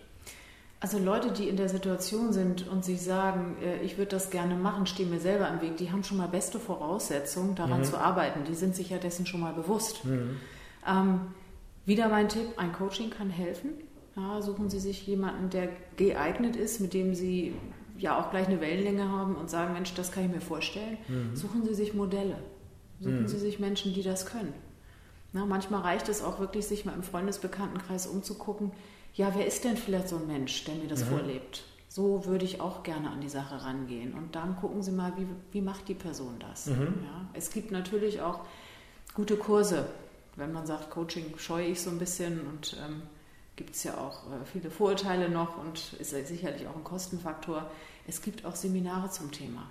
Also Leute, die in der Situation sind und sich sagen, äh, ich würde das gerne machen, stehen mir selber im Weg, die haben schon mal beste Voraussetzungen, daran mhm. zu arbeiten. Die sind sich ja dessen schon mal bewusst. Mhm. Ähm, wieder mein Tipp, ein Coaching kann helfen. Ja, suchen Sie sich jemanden, der geeignet ist, mit dem Sie ja auch gleich eine Wellenlänge haben und sagen, Mensch, das kann ich mir vorstellen, mhm. suchen Sie sich Modelle. Suchen mhm. Sie sich Menschen, die das können. Na, manchmal reicht es auch wirklich, sich mal im Freundesbekanntenkreis umzugucken, ja, wer ist denn vielleicht so ein Mensch, der mir das mhm. vorlebt? So würde ich auch gerne an die Sache rangehen. Und dann gucken Sie mal, wie, wie macht die Person das? Mhm. Ja, es gibt natürlich auch gute Kurse. Wenn man sagt, Coaching scheue ich so ein bisschen und ähm, gibt es ja auch äh, viele Vorurteile noch und ist sicherlich auch ein Kostenfaktor. Es gibt auch Seminare zum Thema.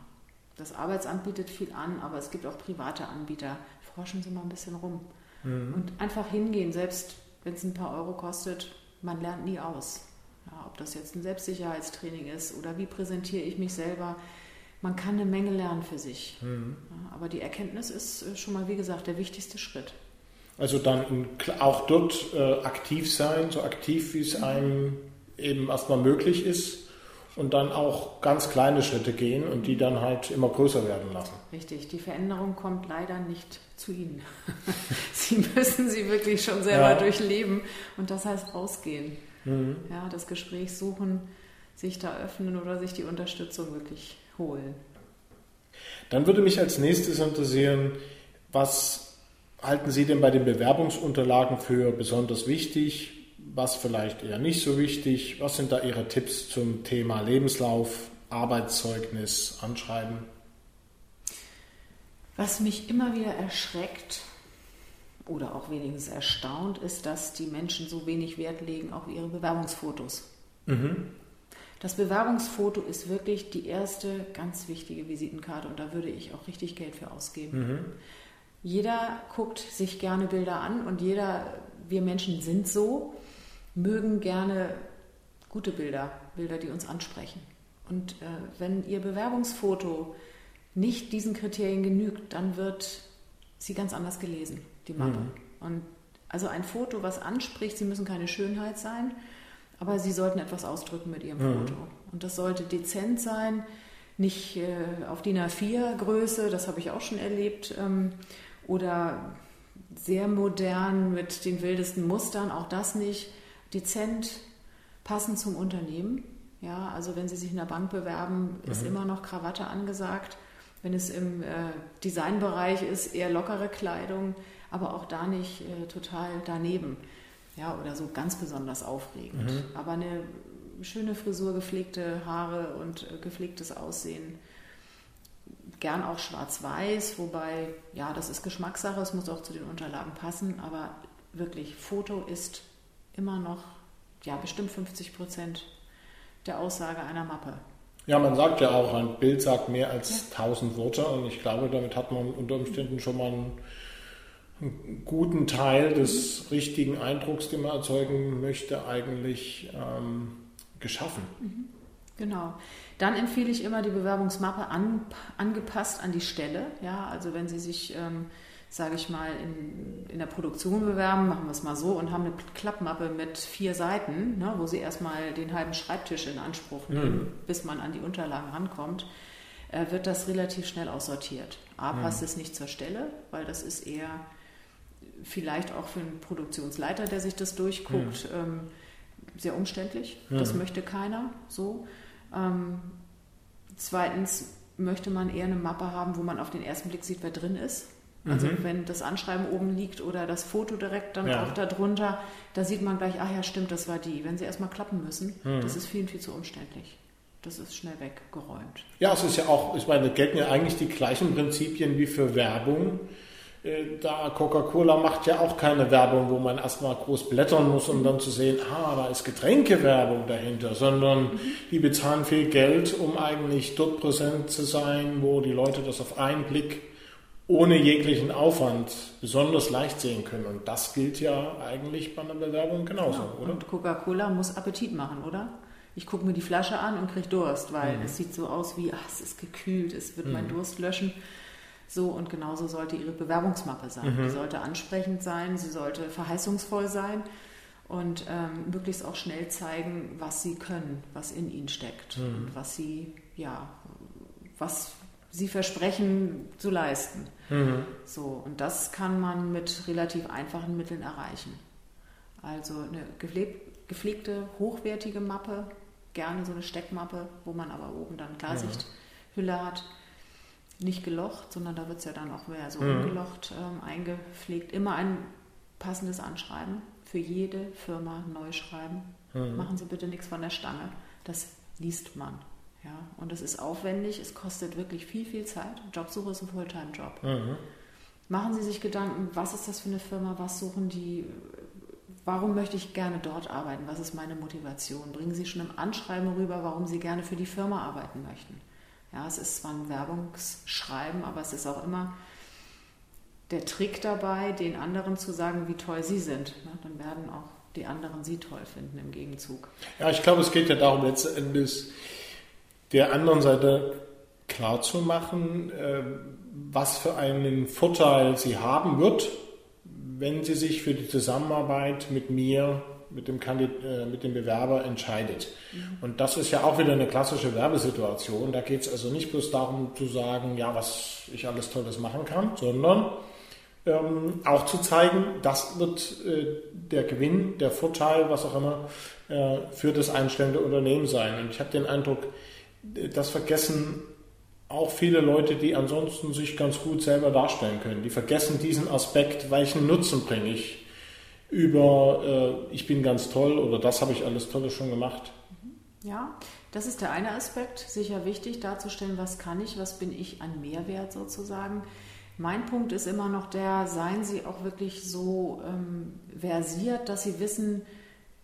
Das Arbeitsamt bietet viel an, aber es gibt auch private Anbieter. Forschen Sie mal ein bisschen rum. Mhm. Und einfach hingehen, selbst wenn es ein paar Euro kostet, man lernt nie aus. Ja, ob das jetzt ein Selbstsicherheitstraining ist oder wie präsentiere ich mich selber. Man kann eine Menge lernen für sich. Mhm. Ja, aber die Erkenntnis ist äh, schon mal, wie gesagt, der wichtigste Schritt. Also dann auch dort äh, aktiv sein, so aktiv wie es mhm. einem eben erstmal möglich ist und dann auch ganz kleine Schritte gehen und die dann halt immer größer werden lassen. Richtig, die Veränderung kommt leider nicht zu Ihnen. sie müssen sie wirklich schon selber ja. durchleben und das heißt rausgehen. Mhm. Ja, das Gespräch suchen, sich da öffnen oder sich die Unterstützung wirklich holen. Dann würde mich als nächstes interessieren, was halten Sie denn bei den Bewerbungsunterlagen für besonders wichtig? Was vielleicht eher nicht so wichtig? Was sind da Ihre Tipps zum Thema Lebenslauf, Arbeitszeugnis, Anschreiben? Was mich immer wieder erschreckt, oder auch wenigstens erstaunt ist, dass die Menschen so wenig Wert legen auf ihre Bewerbungsfotos. Mhm. Das Bewerbungsfoto ist wirklich die erste ganz wichtige Visitenkarte und da würde ich auch richtig Geld für ausgeben. Mhm. Jeder guckt sich gerne Bilder an und jeder, wir Menschen sind so, mögen gerne gute Bilder, Bilder, die uns ansprechen. Und äh, wenn Ihr Bewerbungsfoto nicht diesen Kriterien genügt, dann wird sie ganz anders gelesen, die Mappe. Mhm. Und also ein Foto, was anspricht, Sie müssen keine Schönheit sein, aber Sie sollten etwas ausdrücken mit Ihrem mhm. Foto. Und das sollte dezent sein, nicht äh, auf DIN A4 Größe, das habe ich auch schon erlebt, ähm, oder sehr modern mit den wildesten Mustern, auch das nicht. Dezent, passend zum Unternehmen. Ja, also wenn Sie sich in der Bank bewerben, ist mhm. immer noch Krawatte angesagt. Wenn es im äh, Designbereich ist, eher lockere Kleidung, aber auch da nicht äh, total daneben. Ja, oder so ganz besonders aufregend. Mhm. Aber eine schöne Frisur, gepflegte Haare und äh, gepflegtes Aussehen. Gern auch schwarz-weiß, wobei, ja, das ist Geschmackssache, es muss auch zu den Unterlagen passen, aber wirklich, Foto ist immer noch, ja, bestimmt 50 Prozent der Aussage einer Mappe. Ja, man sagt ja auch, ein Bild sagt mehr als ja. 1000 Worte und ich glaube, damit hat man unter Umständen schon mal einen, einen guten Teil des richtigen Eindrucks, den man erzeugen möchte, eigentlich ähm, geschaffen. Mhm. Genau. Dann empfehle ich immer die Bewerbungsmappe an, angepasst an die Stelle. Ja, also wenn Sie sich ähm, sage ich mal, in, in der Produktion bewerben, machen wir es mal so, und haben eine Klappmappe mit vier Seiten, ne, wo sie erstmal den halben Schreibtisch in Anspruch nehmen, mhm. bis man an die Unterlagen rankommt, äh, wird das relativ schnell aussortiert. A, mhm. passt es nicht zur Stelle, weil das ist eher vielleicht auch für einen Produktionsleiter, der sich das durchguckt, mhm. ähm, sehr umständlich. Das möchte keiner so. Ähm, zweitens möchte man eher eine Mappe haben, wo man auf den ersten Blick sieht, wer drin ist. Also mhm. wenn das Anschreiben oben liegt oder das Foto direkt dann ja. auch darunter, da sieht man gleich, ach ja, stimmt, das war die. Wenn sie erstmal klappen müssen, mhm. das ist viel, viel zu umständlich. Das ist schnell weggeräumt. Ja, es ist ja auch, ich meine, gelten ja eigentlich die gleichen Prinzipien wie für Werbung. Äh, da Coca-Cola macht ja auch keine Werbung, wo man erstmal groß blättern muss, um dann zu sehen, ah, da ist Getränkewerbung dahinter, sondern mhm. die bezahlen viel Geld, um eigentlich dort präsent zu sein, wo die Leute das auf einen Blick ohne jeglichen Aufwand besonders leicht sehen können. Und das gilt ja eigentlich bei einer Bewerbung genauso, ja, oder? Und Coca-Cola muss Appetit machen, oder? Ich gucke mir die Flasche an und kriege Durst, weil mhm. es sieht so aus wie, ach, es ist gekühlt, es wird mhm. mein Durst löschen. So und genauso sollte Ihre Bewerbungsmappe sein. Mhm. Die sollte ansprechend sein, sie sollte verheißungsvoll sein und ähm, möglichst auch schnell zeigen, was Sie können, was in Ihnen steckt mhm. und was Sie, ja, was sie versprechen zu leisten. Mhm. So, und das kann man mit relativ einfachen Mitteln erreichen. Also eine gepflegte, hochwertige Mappe, gerne so eine Steckmappe, wo man aber oben dann Klarsichthülle ja. hat. Nicht gelocht, sondern da wird es ja dann auch mehr so mhm. ungelocht ähm, eingepflegt. Immer ein passendes Anschreiben für jede Firma neu schreiben. Mhm. Machen Sie bitte nichts von der Stange. Das liest man. Ja, und es ist aufwendig, es kostet wirklich viel, viel Zeit. Jobsuche ist ein Fulltime-Job. Mhm. Machen Sie sich Gedanken, was ist das für eine Firma, was suchen die, warum möchte ich gerne dort arbeiten, was ist meine Motivation? Bringen Sie schon im Anschreiben rüber, warum Sie gerne für die Firma arbeiten möchten. Ja, es ist zwar ein Werbungsschreiben, aber es ist auch immer der Trick dabei, den anderen zu sagen, wie toll sie sind. Dann werden auch die anderen sie toll finden im Gegenzug. Ja, ich glaube, es geht ja darum, letzten Endes der anderen Seite klarzumachen, äh, was für einen Vorteil sie haben wird, wenn sie sich für die Zusammenarbeit mit mir, mit dem, Kandid äh, mit dem Bewerber entscheidet. Mhm. Und das ist ja auch wieder eine klassische Werbesituation. Da geht es also nicht bloß darum zu sagen, ja, was ich alles Tolles machen kann, sondern ähm, auch zu zeigen, das wird äh, der Gewinn, der Vorteil, was auch immer, äh, für das einstellende Unternehmen sein. Und ich habe den Eindruck, das vergessen auch viele Leute, die ansonsten sich ganz gut selber darstellen können. Die vergessen diesen Aspekt, welchen Nutzen bringe ich über, äh, ich bin ganz toll oder das habe ich alles Tolles schon gemacht. Ja, das ist der eine Aspekt, sicher wichtig darzustellen, was kann ich, was bin ich an Mehrwert sozusagen. Mein Punkt ist immer noch der, seien Sie auch wirklich so ähm, versiert, dass Sie wissen,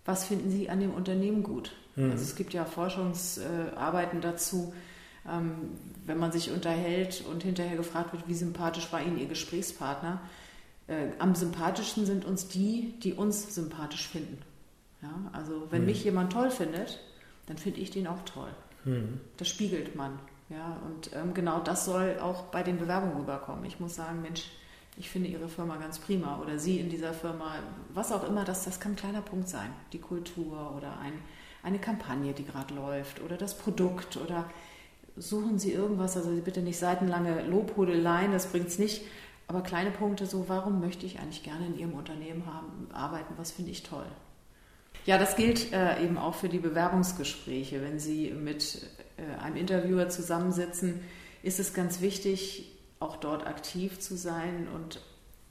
was finden Sie an dem Unternehmen gut. Mhm. Also es gibt ja Forschungsarbeiten dazu, ähm, wenn man sich unterhält und hinterher gefragt wird, wie sympathisch war Ihnen Ihr Gesprächspartner. Äh, am sympathischsten sind uns die, die uns sympathisch finden. Ja, also wenn mhm. mich jemand toll findet, dann finde ich den auch toll. Mhm. Das spiegelt man. Ja, und ähm, genau das soll auch bei den Bewerbungen rüberkommen. Ich muss sagen, Mensch, ich finde Ihre Firma ganz prima oder Sie in dieser Firma, was auch immer, das, das kann ein kleiner Punkt sein. Die Kultur oder ein, eine Kampagne, die gerade läuft oder das Produkt oder suchen Sie irgendwas, also bitte nicht seitenlange Lobhudeleien, das bringt es nicht, aber kleine Punkte so, warum möchte ich eigentlich gerne in Ihrem Unternehmen haben, arbeiten, was finde ich toll. Ja, das gilt äh, eben auch für die Bewerbungsgespräche. Wenn Sie mit äh, einem Interviewer zusammensitzen, ist es ganz wichtig, auch dort aktiv zu sein und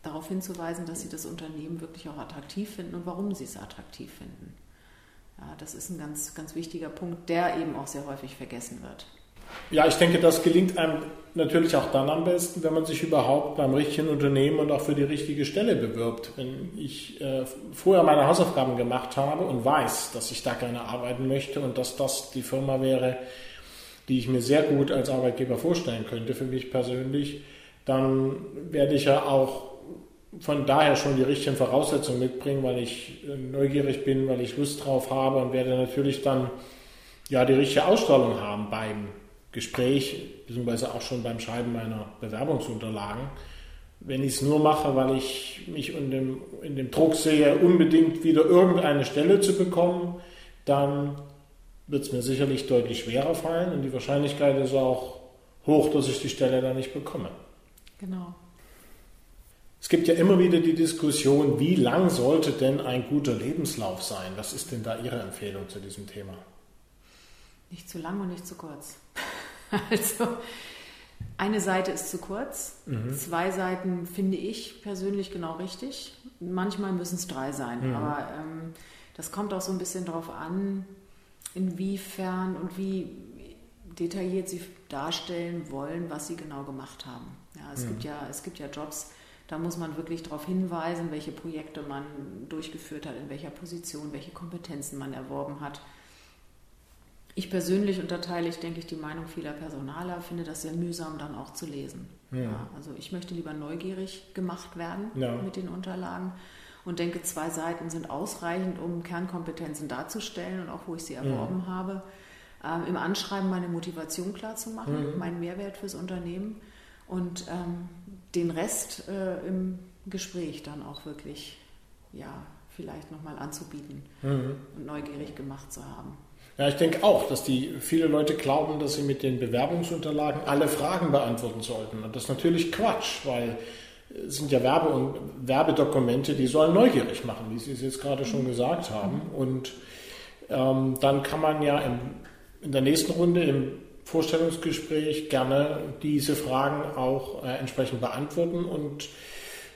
darauf hinzuweisen, dass Sie das Unternehmen wirklich auch attraktiv finden und warum Sie es attraktiv finden. Ja, das ist ein ganz, ganz wichtiger Punkt, der eben auch sehr häufig vergessen wird. Ja, ich denke, das gelingt einem natürlich auch dann am besten, wenn man sich überhaupt beim richtigen Unternehmen und auch für die richtige Stelle bewirbt. Wenn ich äh, vorher meine Hausaufgaben gemacht habe und weiß, dass ich da gerne arbeiten möchte und dass das die Firma wäre, die ich mir sehr gut als Arbeitgeber vorstellen könnte für mich persönlich, dann werde ich ja auch von daher schon die richtigen Voraussetzungen mitbringen, weil ich äh, neugierig bin, weil ich Lust drauf habe und werde natürlich dann ja die richtige Ausstrahlung haben beim Gespräch, beziehungsweise auch schon beim Schreiben meiner Bewerbungsunterlagen. Wenn ich es nur mache, weil ich mich in dem, in dem Druck sehe, unbedingt wieder irgendeine Stelle zu bekommen, dann wird es mir sicherlich deutlich schwerer fallen und die Wahrscheinlichkeit ist auch hoch, dass ich die Stelle dann nicht bekomme. Genau. Es gibt ja immer wieder die Diskussion, wie lang sollte denn ein guter Lebenslauf sein? Was ist denn da Ihre Empfehlung zu diesem Thema? Nicht zu lang und nicht zu kurz. Also eine Seite ist zu kurz, mhm. zwei Seiten finde ich persönlich genau richtig. Manchmal müssen es drei sein, mhm. aber ähm, das kommt auch so ein bisschen darauf an, inwiefern und wie detailliert sie darstellen wollen, was sie genau gemacht haben. Ja, es, mhm. gibt ja, es gibt ja Jobs, da muss man wirklich darauf hinweisen, welche Projekte man durchgeführt hat, in welcher Position, welche Kompetenzen man erworben hat. Ich persönlich unterteile ich, denke ich, die Meinung vieler Personaler, finde das sehr mühsam dann auch zu lesen. Ja. Ja, also ich möchte lieber neugierig gemacht werden ja. mit den Unterlagen und denke, zwei Seiten sind ausreichend, um Kernkompetenzen darzustellen und auch wo ich sie erworben habe. Ähm, Im Anschreiben meine Motivation klar zu machen, mhm. meinen Mehrwert fürs Unternehmen und ähm, den Rest äh, im Gespräch dann auch wirklich, ja, vielleicht nochmal anzubieten mhm. und neugierig gemacht zu haben. Ja, ich denke auch, dass die viele Leute glauben, dass sie mit den Bewerbungsunterlagen alle Fragen beantworten sollten. Und das ist natürlich Quatsch, weil es sind ja Werbe- und Werbedokumente, die sollen neugierig machen, wie Sie es jetzt gerade schon gesagt haben. Und ähm, dann kann man ja im, in der nächsten Runde im Vorstellungsgespräch gerne diese Fragen auch äh, entsprechend beantworten und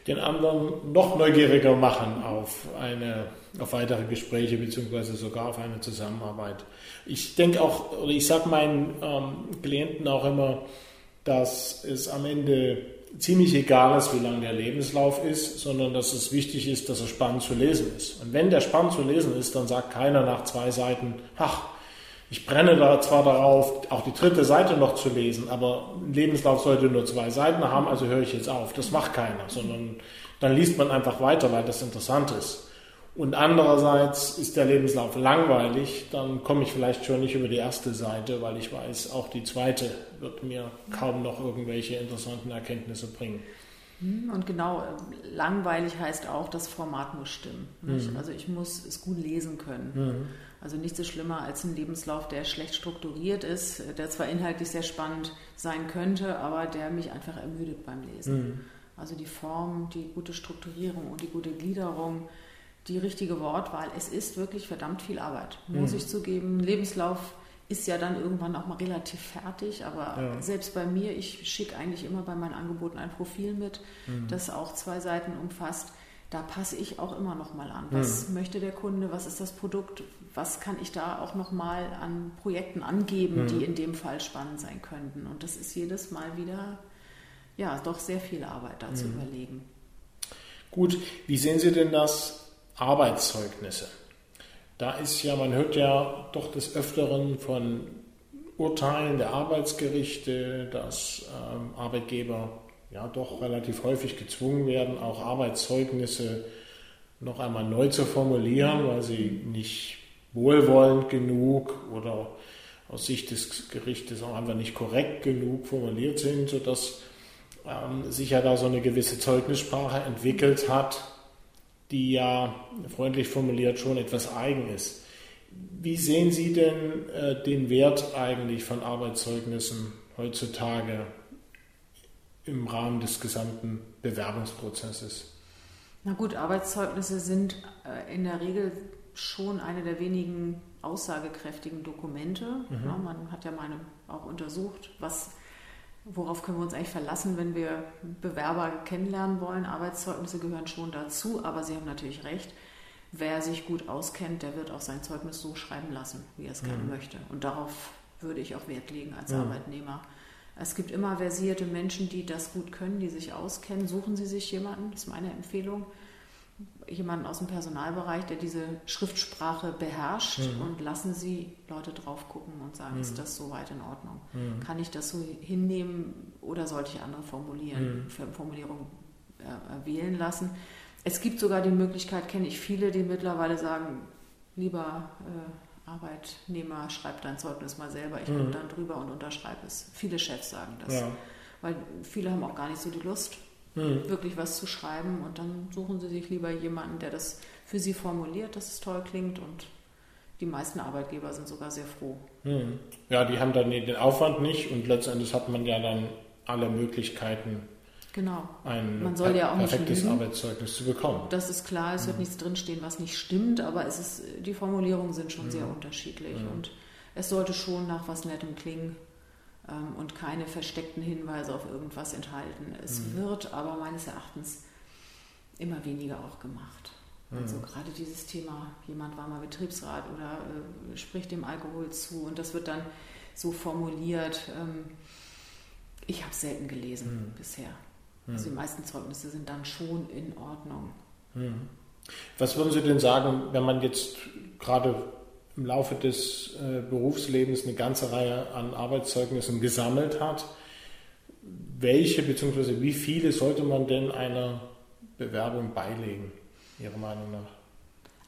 den anderen noch neugieriger machen auf, eine, auf weitere Gespräche beziehungsweise sogar auf eine Zusammenarbeit. Ich denke auch, oder ich sage meinen ähm, Klienten auch immer, dass es am Ende ziemlich egal ist, wie lang der Lebenslauf ist, sondern dass es wichtig ist, dass er spannend zu lesen ist. Und wenn der spannend zu lesen ist, dann sagt keiner nach zwei Seiten, ach, ich brenne da zwar darauf, auch die dritte Seite noch zu lesen, aber ein Lebenslauf sollte nur zwei Seiten haben, also höre ich jetzt auf. Das macht keiner, sondern dann liest man einfach weiter, weil das interessant ist. Und andererseits ist der Lebenslauf langweilig, dann komme ich vielleicht schon nicht über die erste Seite, weil ich weiß, auch die zweite wird mir kaum noch irgendwelche interessanten Erkenntnisse bringen. Hm, und genau, langweilig heißt auch, das Format muss stimmen. Mhm. Also ich muss es gut lesen können. Mhm. Also nichts so schlimmer als ein Lebenslauf, der schlecht strukturiert ist, der zwar inhaltlich sehr spannend sein könnte, aber der mich einfach ermüdet beim Lesen. Mhm. Also die Form, die gute Strukturierung und die gute Gliederung, die richtige Wortwahl. Es ist wirklich verdammt viel Arbeit, muss mhm. ich zugeben. Lebenslauf ist ja dann irgendwann auch mal relativ fertig, aber ja. selbst bei mir, ich schicke eigentlich immer bei meinen Angeboten ein Profil mit, mhm. das auch zwei Seiten umfasst da passe ich auch immer noch mal an. Was mhm. möchte der Kunde? Was ist das Produkt? Was kann ich da auch noch mal an Projekten angeben, mhm. die in dem Fall spannend sein könnten? Und das ist jedes Mal wieder ja, doch sehr viel Arbeit da zu mhm. überlegen. Gut, wie sehen Sie denn das Arbeitszeugnisse? Da ist ja, man hört ja doch des Öfteren von Urteilen der Arbeitsgerichte, dass ähm, Arbeitgeber ja doch relativ häufig gezwungen werden, auch Arbeitszeugnisse noch einmal neu zu formulieren, weil sie nicht wohlwollend genug oder aus Sicht des Gerichtes auch einfach nicht korrekt genug formuliert sind, sodass ähm, sich ja da so eine gewisse Zeugnissprache entwickelt hat, die ja freundlich formuliert schon etwas eigen ist. Wie sehen Sie denn äh, den Wert eigentlich von Arbeitszeugnissen heutzutage im Rahmen des gesamten Bewerbungsprozesses? Na gut, Arbeitszeugnisse sind äh, in der Regel schon eine der wenigen aussagekräftigen Dokumente. Mhm. Ja, man hat ja meine auch untersucht, was, worauf können wir uns eigentlich verlassen, wenn wir Bewerber kennenlernen wollen. Arbeitszeugnisse gehören schon dazu, aber Sie haben natürlich recht. Wer sich gut auskennt, der wird auch sein Zeugnis so schreiben lassen, wie er es mhm. gerne möchte. Und darauf würde ich auch Wert legen als mhm. Arbeitnehmer. Es gibt immer versierte Menschen, die das gut können, die sich auskennen. Suchen Sie sich jemanden, das ist meine Empfehlung. Jemanden aus dem Personalbereich, der diese Schriftsprache beherrscht mhm. und lassen Sie Leute drauf gucken und sagen, mhm. ist das soweit in Ordnung? Mhm. Kann ich das so hinnehmen oder sollte ich andere formulieren, mhm. Formulierungen äh, wählen lassen? Es gibt sogar die Möglichkeit, kenne ich viele, die mittlerweile sagen, lieber äh, Arbeitnehmer, schreib dein Zeugnis mal selber, ich mhm. gucke dann drüber und unterschreibe es. Viele Chefs sagen das. Ja. Weil viele haben auch gar nicht so die Lust, mhm. wirklich was zu schreiben und dann suchen sie sich lieber jemanden, der das für sie formuliert, dass es toll klingt und die meisten Arbeitgeber sind sogar sehr froh. Mhm. Ja, die haben dann den Aufwand nicht und letztendlich hat man ja dann alle Möglichkeiten, Genau. Ein Man soll ja auch perfektes nicht Arbeitszeugnis zu bekommen. Das ist klar, es wird mhm. nichts drinstehen, was nicht stimmt, aber es ist, die Formulierungen sind schon mhm. sehr unterschiedlich mhm. und es sollte schon nach was Nettem klingen ähm, und keine versteckten Hinweise auf irgendwas enthalten. Es mhm. wird aber meines Erachtens immer weniger auch gemacht. Also mhm. gerade dieses Thema, jemand war mal Betriebsrat oder äh, spricht dem Alkohol zu und das wird dann so formuliert. Ähm, ich habe es selten gelesen mhm. Bisher. Also die meisten Zeugnisse sind dann schon in Ordnung. Hm. Was würden Sie denn sagen, wenn man jetzt gerade im Laufe des äh, Berufslebens eine ganze Reihe an Arbeitszeugnissen gesammelt hat? Welche bzw. wie viele sollte man denn einer Bewerbung beilegen, Ihrer Meinung nach?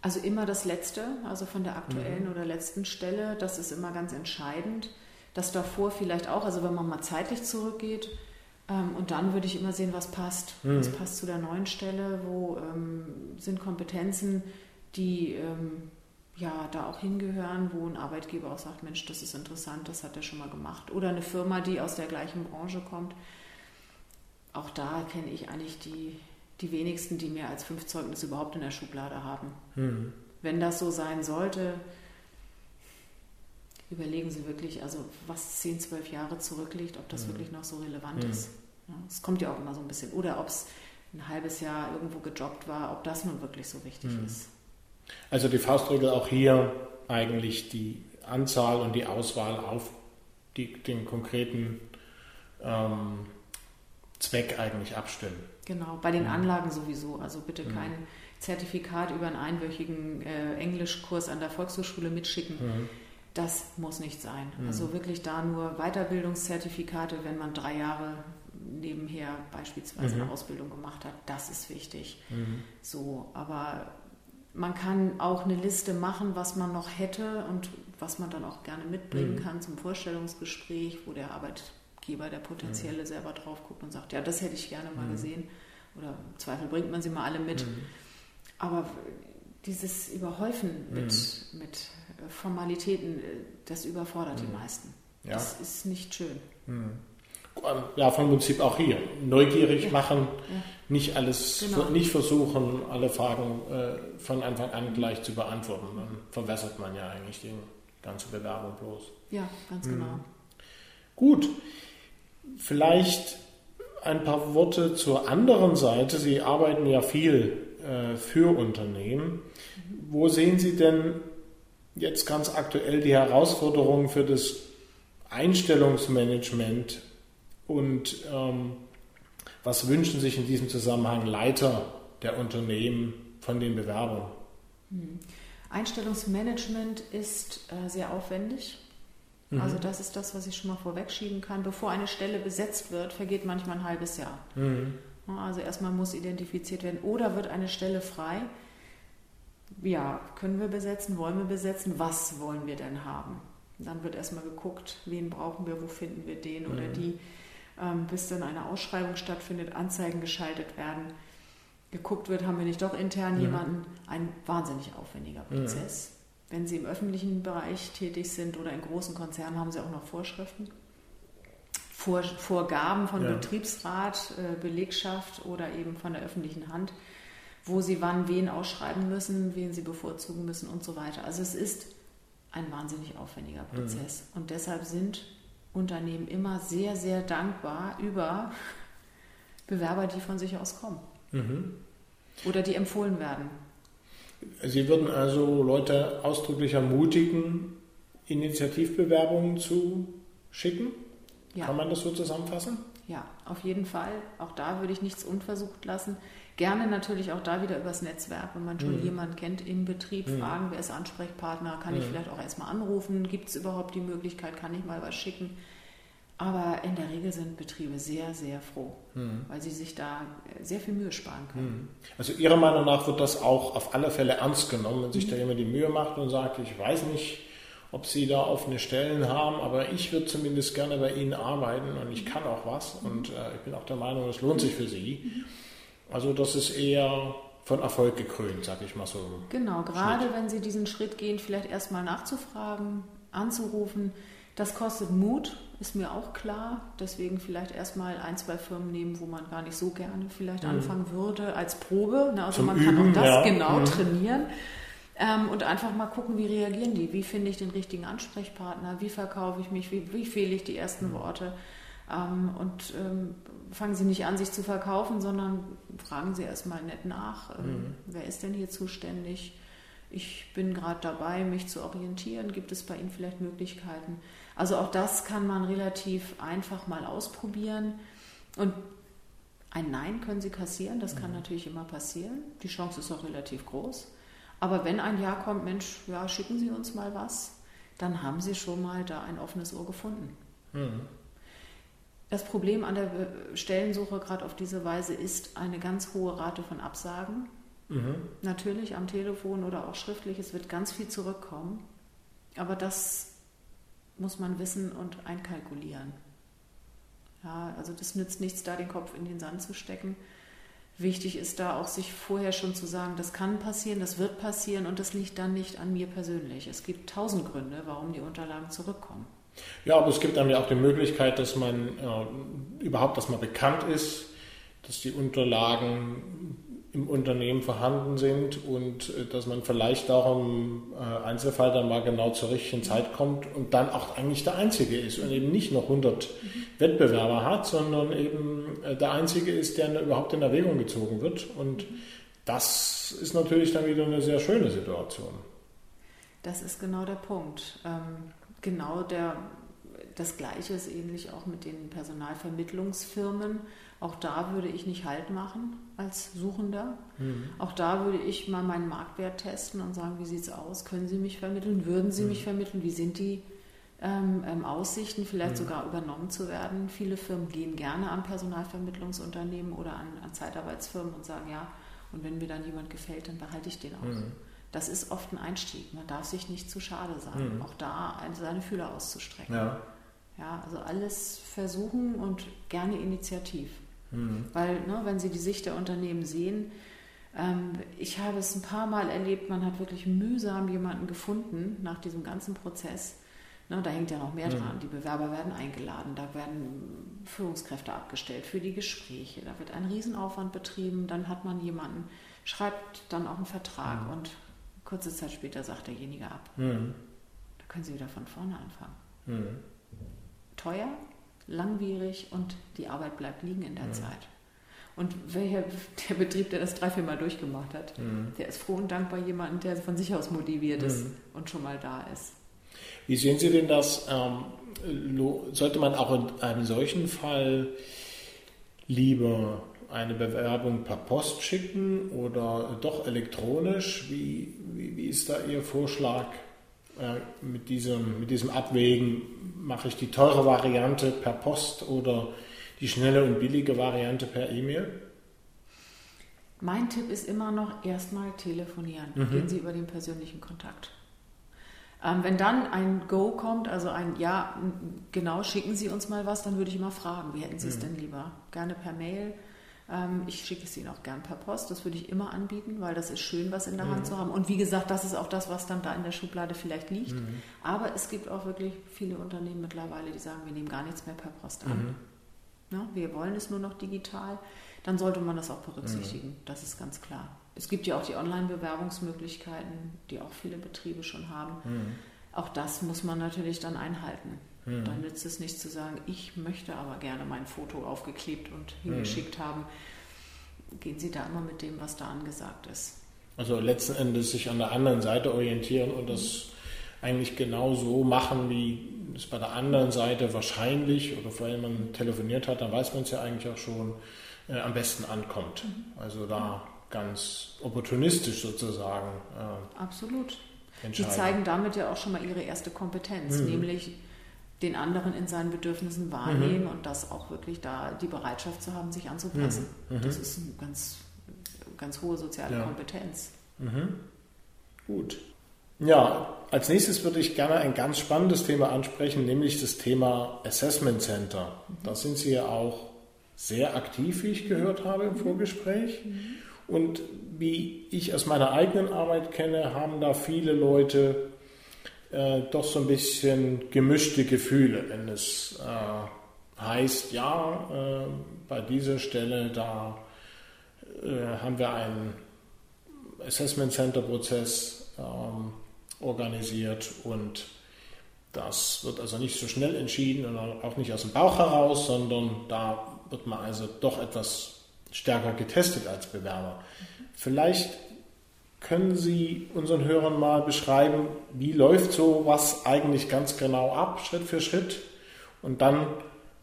Also immer das Letzte, also von der aktuellen mhm. oder letzten Stelle, das ist immer ganz entscheidend. Das davor vielleicht auch, also wenn man mal zeitlich zurückgeht, und dann würde ich immer sehen, was passt. Mhm. Was passt zu der neuen Stelle, wo ähm, sind Kompetenzen, die ähm, ja da auch hingehören, wo ein Arbeitgeber auch sagt, Mensch, das ist interessant, das hat er schon mal gemacht. Oder eine Firma, die aus der gleichen Branche kommt. Auch da kenne ich eigentlich die, die wenigsten, die mehr als fünf Zeugnisse überhaupt in der Schublade haben. Mhm. Wenn das so sein sollte, überlegen Sie wirklich, also was 10, 12 Jahre zurückliegt, ob das mhm. wirklich noch so relevant mhm. ist. Es kommt ja auch immer so ein bisschen. Oder ob es ein halbes Jahr irgendwo gejobbt war, ob das nun wirklich so wichtig mhm. ist. Also die Faustregel auch hier eigentlich die Anzahl und die Auswahl auf die, den konkreten ähm, Zweck eigentlich abstimmen. Genau, bei den mhm. Anlagen sowieso. Also bitte mhm. kein Zertifikat über einen einwöchigen äh, Englischkurs an der Volkshochschule mitschicken. Mhm. Das muss nicht sein. Mhm. Also wirklich da nur Weiterbildungszertifikate, wenn man drei Jahre nebenher beispielsweise mhm. eine Ausbildung gemacht hat, das ist wichtig. Mhm. So, aber man kann auch eine Liste machen, was man noch hätte und was man dann auch gerne mitbringen mhm. kann zum Vorstellungsgespräch, wo der Arbeitgeber, der potenzielle, mhm. selber drauf guckt und sagt, ja, das hätte ich gerne mal mhm. gesehen. Oder im Zweifel bringt man sie mal alle mit. Mhm. Aber dieses Überhäufen mit, mit Formalitäten, äh, das überfordert die meisten. Ja. Das ist nicht schön ja, vom Prinzip auch hier. Neugierig ja. machen, ja. nicht alles, genau. nicht versuchen, alle Fragen äh, von Anfang an gleich zu beantworten. Dann verwässert man ja eigentlich die ganze Bewerbung bloß. Ja, ganz genau. Mhm. Gut, vielleicht ein paar Worte zur anderen Seite. Sie arbeiten ja viel äh, für Unternehmen. Wo sehen Sie denn jetzt ganz aktuell die Herausforderungen für das Einstellungsmanagement und ähm, Was wünschen sich in diesem Zusammenhang Leiter der Unternehmen von den Bewerbern? Hm. Einstellungsmanagement ist äh, sehr aufwendig. Mhm. Also das ist das, was ich schon mal vorwegschieben kann. Bevor eine Stelle besetzt wird, vergeht manchmal ein halbes Jahr. Mhm. Also erstmal muss identifiziert werden, oder wird eine Stelle frei. Ja, können wir besetzen, wollen wir besetzen, was wollen wir denn haben? Dann wird erstmal geguckt, wen brauchen wir, wo finden wir den oder mhm. die, ähm, bis dann eine Ausschreibung stattfindet, Anzeigen geschaltet werden, geguckt wird, haben wir nicht doch intern mhm. jemanden. Ein wahnsinnig aufwendiger. Prozess. Mhm. Wenn Sie im öffentlichen Bereich tätig sind oder in großen Konzernen, haben Sie auch noch Vorschriften. Vor, Vorgaben von ja. Betriebsrat, äh, Belegschaft oder eben von der öffentlichen Hand, wo sie wann wen ausschreiben müssen, wen sie bevorzugen müssen und so weiter. Also es ist ein wahnsinnig aufwendiger. Prozess. Mhm. Und deshalb sind Unternehmen immer sehr, sehr dankbar über Bewerber, die von sich aus kommen. Mhm. Oder die empfohlen werden. Sie würden also Leute ausdrücklich ermutigen, Initiativbewerbungen zu schicken? Ja. Kann man das so zusammenfassen? Ja, auf jeden Fall. Auch da würde ich nichts unversucht lassen. Gerne natürlich auch da wieder übers Netzwerk, wenn man schon mhm. jemanden kennt im Betrieb, mhm. fragen, wer ist Ansprechpartner, kann mhm. ich vielleicht auch erstmal anrufen, gibt es überhaupt die Möglichkeit, kann ich mal was schicken. Aber in der Regel sind Betriebe sehr, sehr froh, mhm. weil sie sich da sehr viel Mühe sparen können. Mhm. Also Ihrer Meinung nach wird das auch auf alle Fälle ernst genommen, wenn sich da mhm. jemand die Mühe macht und sagt, ich weiß nicht, ob Sie da offene Stellen haben, aber ich würde zumindest gerne bei Ihnen arbeiten und ich kann auch was und äh, ich bin auch der Meinung, es lohnt sich für Sie. Also das ist eher von Erfolg gekrönt, sag ich mal so. Genau, gerade Schnitt. wenn Sie diesen Schritt gehen, vielleicht erstmal nachzufragen, anzurufen. Das kostet Mut, ist mir auch klar. Deswegen vielleicht erstmal ein, zwei Firmen nehmen, wo man gar nicht so gerne vielleicht mhm. anfangen würde, als Probe. Ne? Also Zum man Üben, kann auch das ja. genau mhm. trainieren. Ähm, und einfach mal gucken, wie reagieren die? Wie finde ich den richtigen Ansprechpartner? Wie verkaufe ich mich? Wie, wie fehle ich die ersten mhm. Worte? Ähm, und ähm, fangen Sie nicht an, sich zu verkaufen, sondern fragen Sie erstmal nett nach, ähm, mhm. wer ist denn hier zuständig? Ich bin gerade dabei, mich zu orientieren. Gibt es bei Ihnen vielleicht Möglichkeiten? Also auch das kann man relativ einfach mal ausprobieren. Und ein Nein können Sie kassieren, das kann mhm. natürlich immer passieren. Die Chance ist auch relativ groß. Aber wenn ein Ja kommt, Mensch, ja, schicken Sie uns mal was, dann haben Sie schon mal da ein offenes Ohr gefunden. Mhm. Das Problem an der Stellensuche gerade auf diese Weise ist eine ganz hohe Rate von Absagen. Mhm. Natürlich am Telefon oder auch schriftlich. Es wird ganz viel zurückkommen. Aber das muss man wissen und einkalkulieren. Ja, also das nützt nichts, da den Kopf in den Sand zu stecken. Wichtig ist da auch, sich vorher schon zu sagen, das kann passieren, das wird passieren und das liegt dann nicht an mir persönlich. Es gibt tausend Gründe, warum die Unterlagen zurückkommen. Ja, aber es gibt dann ja auch die Möglichkeit, dass man äh, überhaupt, dass man bekannt ist, dass die Unterlagen im Unternehmen vorhanden sind und äh, dass man vielleicht auch im äh, Einzelfall dann mal genau zur richtigen Zeit kommt und dann auch eigentlich der Einzige ist und eben nicht noch 100 mhm. Wettbewerber hat, sondern eben äh, der Einzige ist, der überhaupt in Erwägung gezogen wird. Und das ist natürlich dann wieder eine sehr schöne Situation. Das ist genau der Punkt. Ähm genau der, das Gleiche ist ähnlich auch mit den Personalvermittlungsfirmen. Auch da würde ich nicht Halt machen als Suchender. Mhm. Auch da würde ich mal meinen Marktwert testen und sagen, wie sieht es aus? Können Sie mich vermitteln? Würden Sie mhm. mich vermitteln? Wie sind die ähm, ähm, Aussichten, vielleicht mhm. sogar übernommen zu werden? Viele Firmen gehen gerne an Personalvermittlungsunternehmen oder an, an Zeitarbeitsfirmen und sagen, ja, und wenn mir dann jemand gefällt, dann behalte ich den auch. Das ist oft ein Einstieg. Man darf sich nicht zu schade sein, mhm. auch da seine Fühler auszustrecken. Ja. ja, also alles versuchen und gerne initiativ. Mhm. Weil, ne, wenn Sie die Sicht der Unternehmen sehen, ähm, ich habe es ein paar Mal erlebt, man hat wirklich mühsam jemanden gefunden nach diesem ganzen Prozess. Ne, da hängt ja noch mehr mhm. dran. Die Bewerber werden eingeladen, da werden Führungskräfte abgestellt für die Gespräche, da wird ein Riesenaufwand betrieben, dann hat man jemanden, schreibt dann auch einen Vertrag mhm. und Kurze Zeit später sagt derjenige ab. Mhm. Da können Sie wieder von vorne anfangen. Mhm. Teuer, langwierig und die Arbeit bleibt liegen in der mhm. Zeit. Und welcher, der Betrieb, der das drei, vier Mal durchgemacht hat, mhm. der ist froh und dankbar jemanden, der von sich aus motiviert ist mhm. und schon mal da ist. Wie sehen Sie denn das? Ähm, sollte man auch in einem solchen Fall lieber eine Bewerbung per Post schicken oder doch elektronisch? Wie, wie, wie ist da Ihr Vorschlag äh, mit, diesem, mit diesem Abwägen? Mache ich die teure Variante per Post oder die schnelle und billige Variante per E-Mail? Mein Tipp ist immer noch erstmal telefonieren. Mhm. Gehen Sie über den persönlichen Kontakt. Ähm, wenn dann ein Go kommt, also ein Ja, genau, schicken Sie uns mal was, dann würde ich immer fragen, wie hätten Sie es mhm. denn lieber? Gerne per Mail. Ähm, ich schicke es Ihnen auch gern per Post, das würde ich immer anbieten, weil das ist schön, was in der mhm. Hand zu haben. Und wie gesagt, das ist auch das, was dann da in der Schublade vielleicht liegt. Mhm. Aber es gibt auch wirklich viele Unternehmen mittlerweile, die sagen, wir nehmen gar nichts mehr per Post an. Mhm. Na, wir wollen es nur noch digital. Dann sollte man das auch berücksichtigen, mhm. das ist ganz klar. Es gibt ja auch die Online-Bewerbungsmöglichkeiten, die auch viele Betriebe schon haben. Mhm. Auch das muss man natürlich dann einhalten. Mhm. Dann nützt es nicht zu sagen, ich möchte aber gerne mein Foto aufgeklebt und hingeschickt mhm. haben. Gehen Sie da immer mit dem, was da angesagt ist. Also letzten Endes sich an der anderen Seite orientieren und das mhm. eigentlich genau so machen, wie es bei der anderen Seite wahrscheinlich oder vor allem man telefoniert hat, dann weiß man es ja eigentlich auch schon, äh, am besten ankommt. Mhm. Also da ganz opportunistisch sozusagen. Äh, Absolut. Die zeigen damit ja auch schon mal ihre erste Kompetenz, mhm. nämlich den anderen in seinen Bedürfnissen wahrnehmen mhm. und das auch wirklich da die Bereitschaft zu haben, sich anzupassen. Mhm. mhm. Das ist eine ganz, ganz hohe soziale ja. Kompetenz. Mhm. Gut. Ja, als nächstes würde ich gerne ein ganz spannendes Thema ansprechen, nämlich das Thema Assessment Center. Mhm. Da sind Sie ja auch sehr aktiv, wie ich gehört habe im Vorgespräch. Und wie ich aus meiner eigenen Arbeit kenne, haben da viele Leute äh, doch so ein bisschen gemischte Gefühle, wenn es äh, heißt, ja, äh, bei dieser Stelle, da äh, haben wir einen Assessment Center Prozess ähm, organisiert und das wird also nicht so schnell entschieden und auch nicht aus dem Bauch heraus, sondern da wird man also doch etwas stärker getestet als Bewerber. Vielleicht können Sie unseren Hörern mal beschreiben, wie läuft so was eigentlich ganz genau ab, Schritt für Schritt? Und dann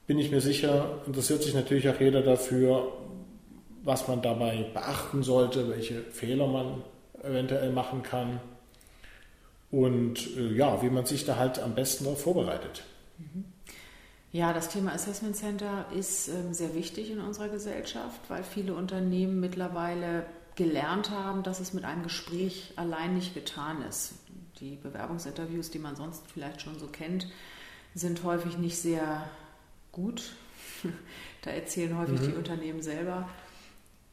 bin ich mir sicher, interessiert sich natürlich auch jeder dafür, was man dabei beachten sollte, welche Fehler man eventuell machen kann und äh, ja, wie man sich da halt am besten darauf vorbereitet. Ja, das Thema Assessment Center ist ähm, sehr wichtig in unserer Gesellschaft, weil viele Unternehmen mittlerweile gelernt haben, dass es mit einem Gespräch allein nicht getan ist. Die Bewerbungsinterviews, die man sonst vielleicht schon so kennt, sind häufig nicht sehr gut. da erzählen häufig mhm. die Unternehmen selber,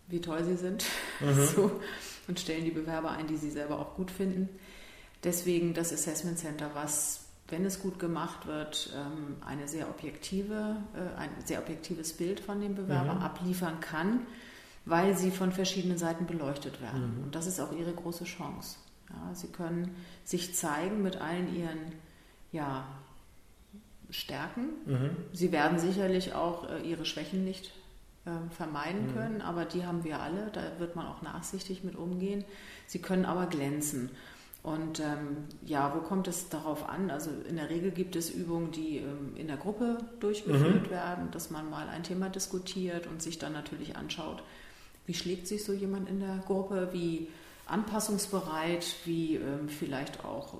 wie toll sie sind mhm. so, und stellen die Bewerber ein, die sie selber auch gut finden. Deswegen das Assessment Center, was, wenn es gut gemacht wird, ähm, eine sehr objektive, äh, ein sehr objektives Bild von dem Bewerber mhm. abliefern kann weil sie von verschiedenen Seiten beleuchtet werden. Mhm. Und das ist auch ihre große Chance. Ja, sie können sich zeigen mit allen ihren ja, Stärken. Mhm. Sie werden sicherlich auch äh, ihre Schwächen nicht äh, vermeiden mhm. können, aber die haben wir alle. Da wird man auch nachsichtig mit umgehen. Sie können aber glänzen. Und ähm, ja, wo kommt es darauf an? Also in der Regel gibt es Übungen, die ähm, in der Gruppe durchgeführt mhm. werden, dass man mal ein Thema diskutiert und sich dann natürlich anschaut, wie schlägt sich so jemand in der Gruppe? Wie anpassungsbereit? Wie ähm, vielleicht auch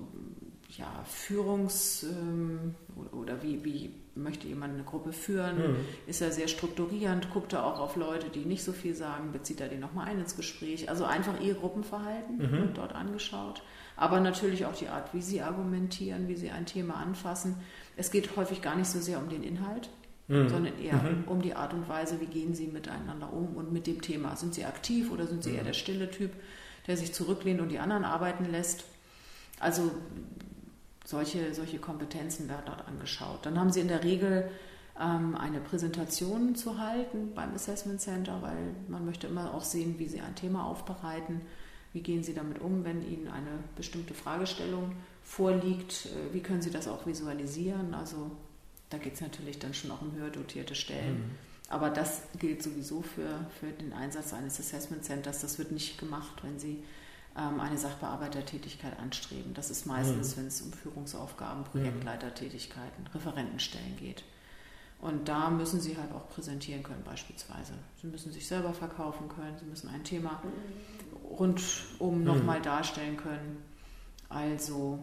ja, Führungs- ähm, oder wie, wie möchte jemand eine Gruppe führen? Mhm. Ist er sehr strukturierend? Guckt er auch auf Leute, die nicht so viel sagen? Bezieht er die nochmal ein ins Gespräch? Also einfach ihr Gruppenverhalten mhm. wird dort angeschaut. Aber natürlich auch die Art, wie sie argumentieren, wie sie ein Thema anfassen. Es geht häufig gar nicht so sehr um den Inhalt, mhm. sondern eher mhm. um die Art und Weise, wie gehen sie miteinander um und mit dem Thema. Sind sie aktiv oder sind sie eher mhm. der stille Typ, der sich zurücklehnt und die anderen arbeiten lässt? Also solche, solche Kompetenzen werden dort angeschaut. Dann haben sie in der Regel ähm, eine Präsentation zu halten beim Assessment Center, weil man möchte immer auch sehen, wie sie ein Thema aufbereiten. Wie gehen Sie damit um, wenn Ihnen eine bestimmte Fragestellung vorliegt? Äh, wie können Sie das auch visualisieren? Also da geht es natürlich dann schon auch um höher dotierte Stellen. Mhm. Aber das gilt sowieso für, für den Einsatz eines Assessment Centers. Das wird nicht gemacht, wenn Sie ähm, eine Sachbearbeitertätigkeit anstreben. Das ist meistens, mhm. wenn es um Führungsaufgaben, Projektleitertätigkeiten, Referentenstellen geht. Und da müssen sie halt auch präsentieren können, beispielsweise. Sie müssen sich selber verkaufen können, sie müssen ein Thema rundum nochmal mhm. darstellen können. Also,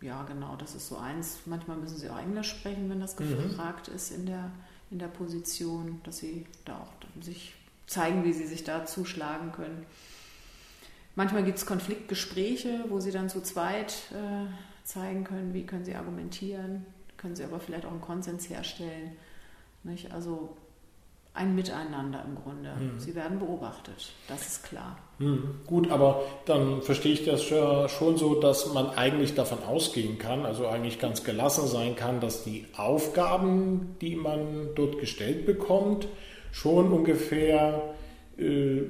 ja, genau, das ist so eins. Manchmal müssen sie auch Englisch sprechen, wenn das mhm. gefragt mhm. ist in der, in der Position, dass sie da auch sich zeigen, wie sie sich da zuschlagen können. Manchmal gibt es Konfliktgespräche, wo sie dann zu zweit äh, zeigen können, wie können sie argumentieren, können sie aber vielleicht auch einen Konsens herstellen. Nicht? Also ein Miteinander im Grunde. Mhm. Sie werden beobachtet, das ist klar. Mhm. Gut, aber dann verstehe ich das schon so, dass man eigentlich davon ausgehen kann, also eigentlich ganz gelassen sein kann, dass die Aufgaben, die man dort gestellt bekommt, schon ungefähr äh,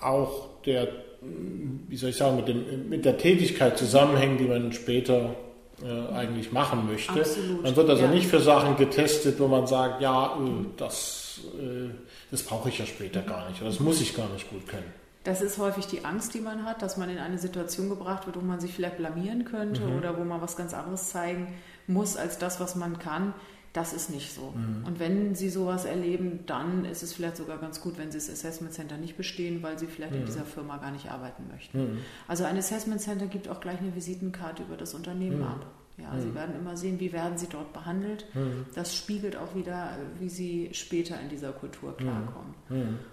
auch der, wie soll ich sagen, mit, dem, mit der Tätigkeit zusammenhängen, die man später äh, eigentlich machen möchte. Absolut. Man wird also ja. nicht für Sachen getestet, wo man sagt, ja, äh, das, äh, das brauche ich ja später gar nicht oder das muss ich gar nicht gut können. Das ist häufig die Angst, die man hat, dass man in eine Situation gebracht wird, wo man sich vielleicht blamieren könnte mhm. oder wo man was ganz anderes zeigen muss als das, was man kann. Das ist nicht so. Mhm. Und wenn Sie sowas erleben, dann ist es vielleicht sogar ganz gut, wenn Sie das Assessment Center nicht bestehen, weil Sie vielleicht mhm. in dieser Firma gar nicht arbeiten möchten. Mhm. Also ein Assessment Center gibt auch gleich eine Visitenkarte über das Unternehmen mhm. ab. Ja, Sie mhm. werden immer sehen, wie werden Sie dort behandelt. Mhm. Das spiegelt auch wieder, wie Sie später in dieser Kultur klarkommen.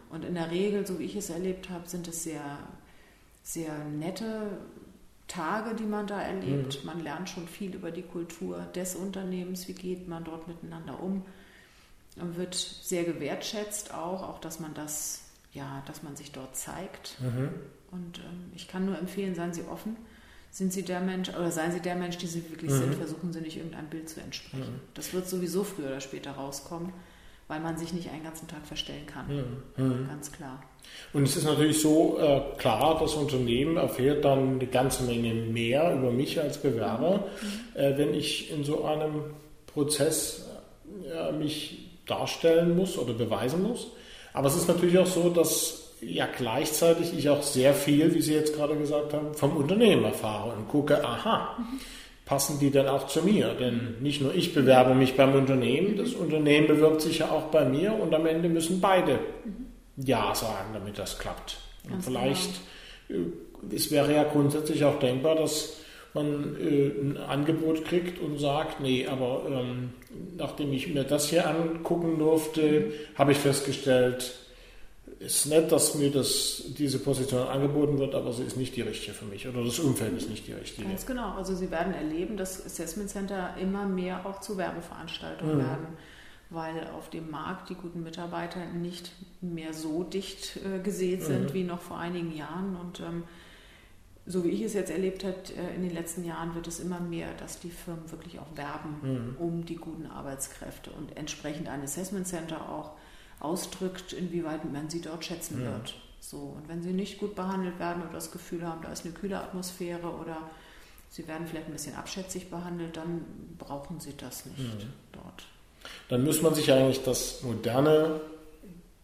Und in der Regel, so wie ich es erlebt habe, sind es sehr, sehr nette Tage, die man da erlebt. Mhm. Man lernt schon viel über die Kultur des Unternehmens, wie geht man dort miteinander um. Und wird sehr gewertschätzt auch, auch dass man das, ja, dass man sich dort zeigt. Mhm. Und ähm, ich kann nur empfehlen, seien Sie offen. Sind Sie der Mensch oder seien Sie der Mensch, die Sie wirklich mhm. sind, versuchen Sie nicht irgendein Bild zu entsprechen. Mhm. Das wird sowieso früher oder später rauskommen weil man sich nicht einen ganzen Tag verstellen kann. Mhm. Ganz klar. Und es ist natürlich so äh, klar, das Unternehmen erfährt dann eine ganze Menge mehr über mich als Bewerber, mhm. äh, wenn ich in so einem Prozess äh, mich darstellen muss oder beweisen muss. Aber es ist natürlich auch so, dass ja gleichzeitig ich auch sehr viel, wie Sie jetzt gerade gesagt haben, vom Unternehmen erfahre und gucke, aha, passen die dann auch zu mir? Denn nicht nur ich bewerbe mich beim Unternehmen, das Unternehmen bewirbt sich ja auch bei mir und am Ende müssen beide Ja sagen, damit das klappt. Und vielleicht, genau. Äh, es wäre ja grundsätzlich auch denkbar, dass man äh, ein Angebot kriegt und sagt, nee, aber ähm, nachdem ich mir das hier angucken durfte, habe ich festgestellt, ist nett, dass mir das, diese Position angeboten wird, aber sie ist nicht die richtige für mich oder das Umfeld ist nicht die richtige. Ganz genau. Also Sie werden erleben, dass Assessment Center immer mehr auch zu Werbeveranstaltungen mhm. werden, weil auf dem Markt die guten Mitarbeiter nicht mehr so dicht äh, gesät mhm. sind mhm. wie noch vor einigen Jahren und ähm, so wie ich es jetzt erlebt habe, äh, in den letzten Jahren wird es immer mehr, dass die Firmen wirklich auch werben mhm. um die guten Arbeitskräfte und entsprechend ein Assessment Center auch ausdrückt, inwieweit man sie dort schätzen ja. wird. So, und wenn sie nicht gut behandelt werden oder das Gefühl haben, da ist eine kühle Atmosphäre oder sie werden vielleicht ein bisschen abschätzig behandelt, dann brauchen sie das nicht ja. dort. Dann muss man sich eigentlich das moderne,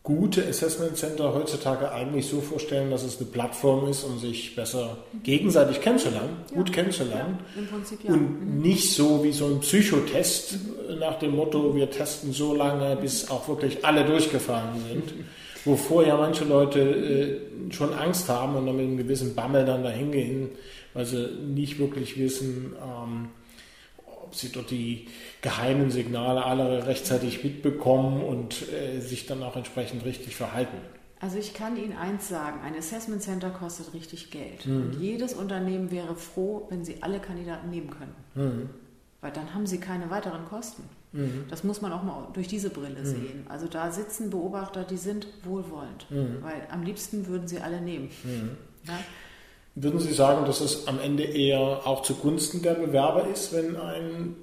gute Assessment Center heutzutage eigentlich so vorstellen, dass es eine Plattform ist, um sich besser gegenseitig kennenzulernen, ja. gut kennenzulernen. Ja, Im Prinzip ja. Und mhm. nicht so wie so ein Psychotest mhm. nach dem Motto, wir testen so lange, bis auch wirklich alle durchgefahren sind. Wovor ja manche Leute äh, schon Angst haben und dann mit einem gewissen Bammel dann dahin gehen, weil sie nicht wirklich wissen, ähm, ob sie dort die geheimen Signale alle rechtzeitig mitbekommen und äh, sich dann auch entsprechend richtig verhalten. Also ich kann Ihnen eins sagen, ein Assessment Center kostet richtig Geld. Mhm. Und jedes Unternehmen wäre froh, wenn sie alle Kandidaten nehmen könnten. Mhm. Weil dann haben sie keine weiteren Kosten. Mhm. Das muss man auch mal durch diese Brille mhm. sehen. Also da sitzen Beobachter, die sind wohlwollend. Mhm. Weil am liebsten würden sie alle nehmen. Mhm. Ja? Würden Sie sagen, dass es am Ende eher auch zugunsten der Bewerber ist, wenn ein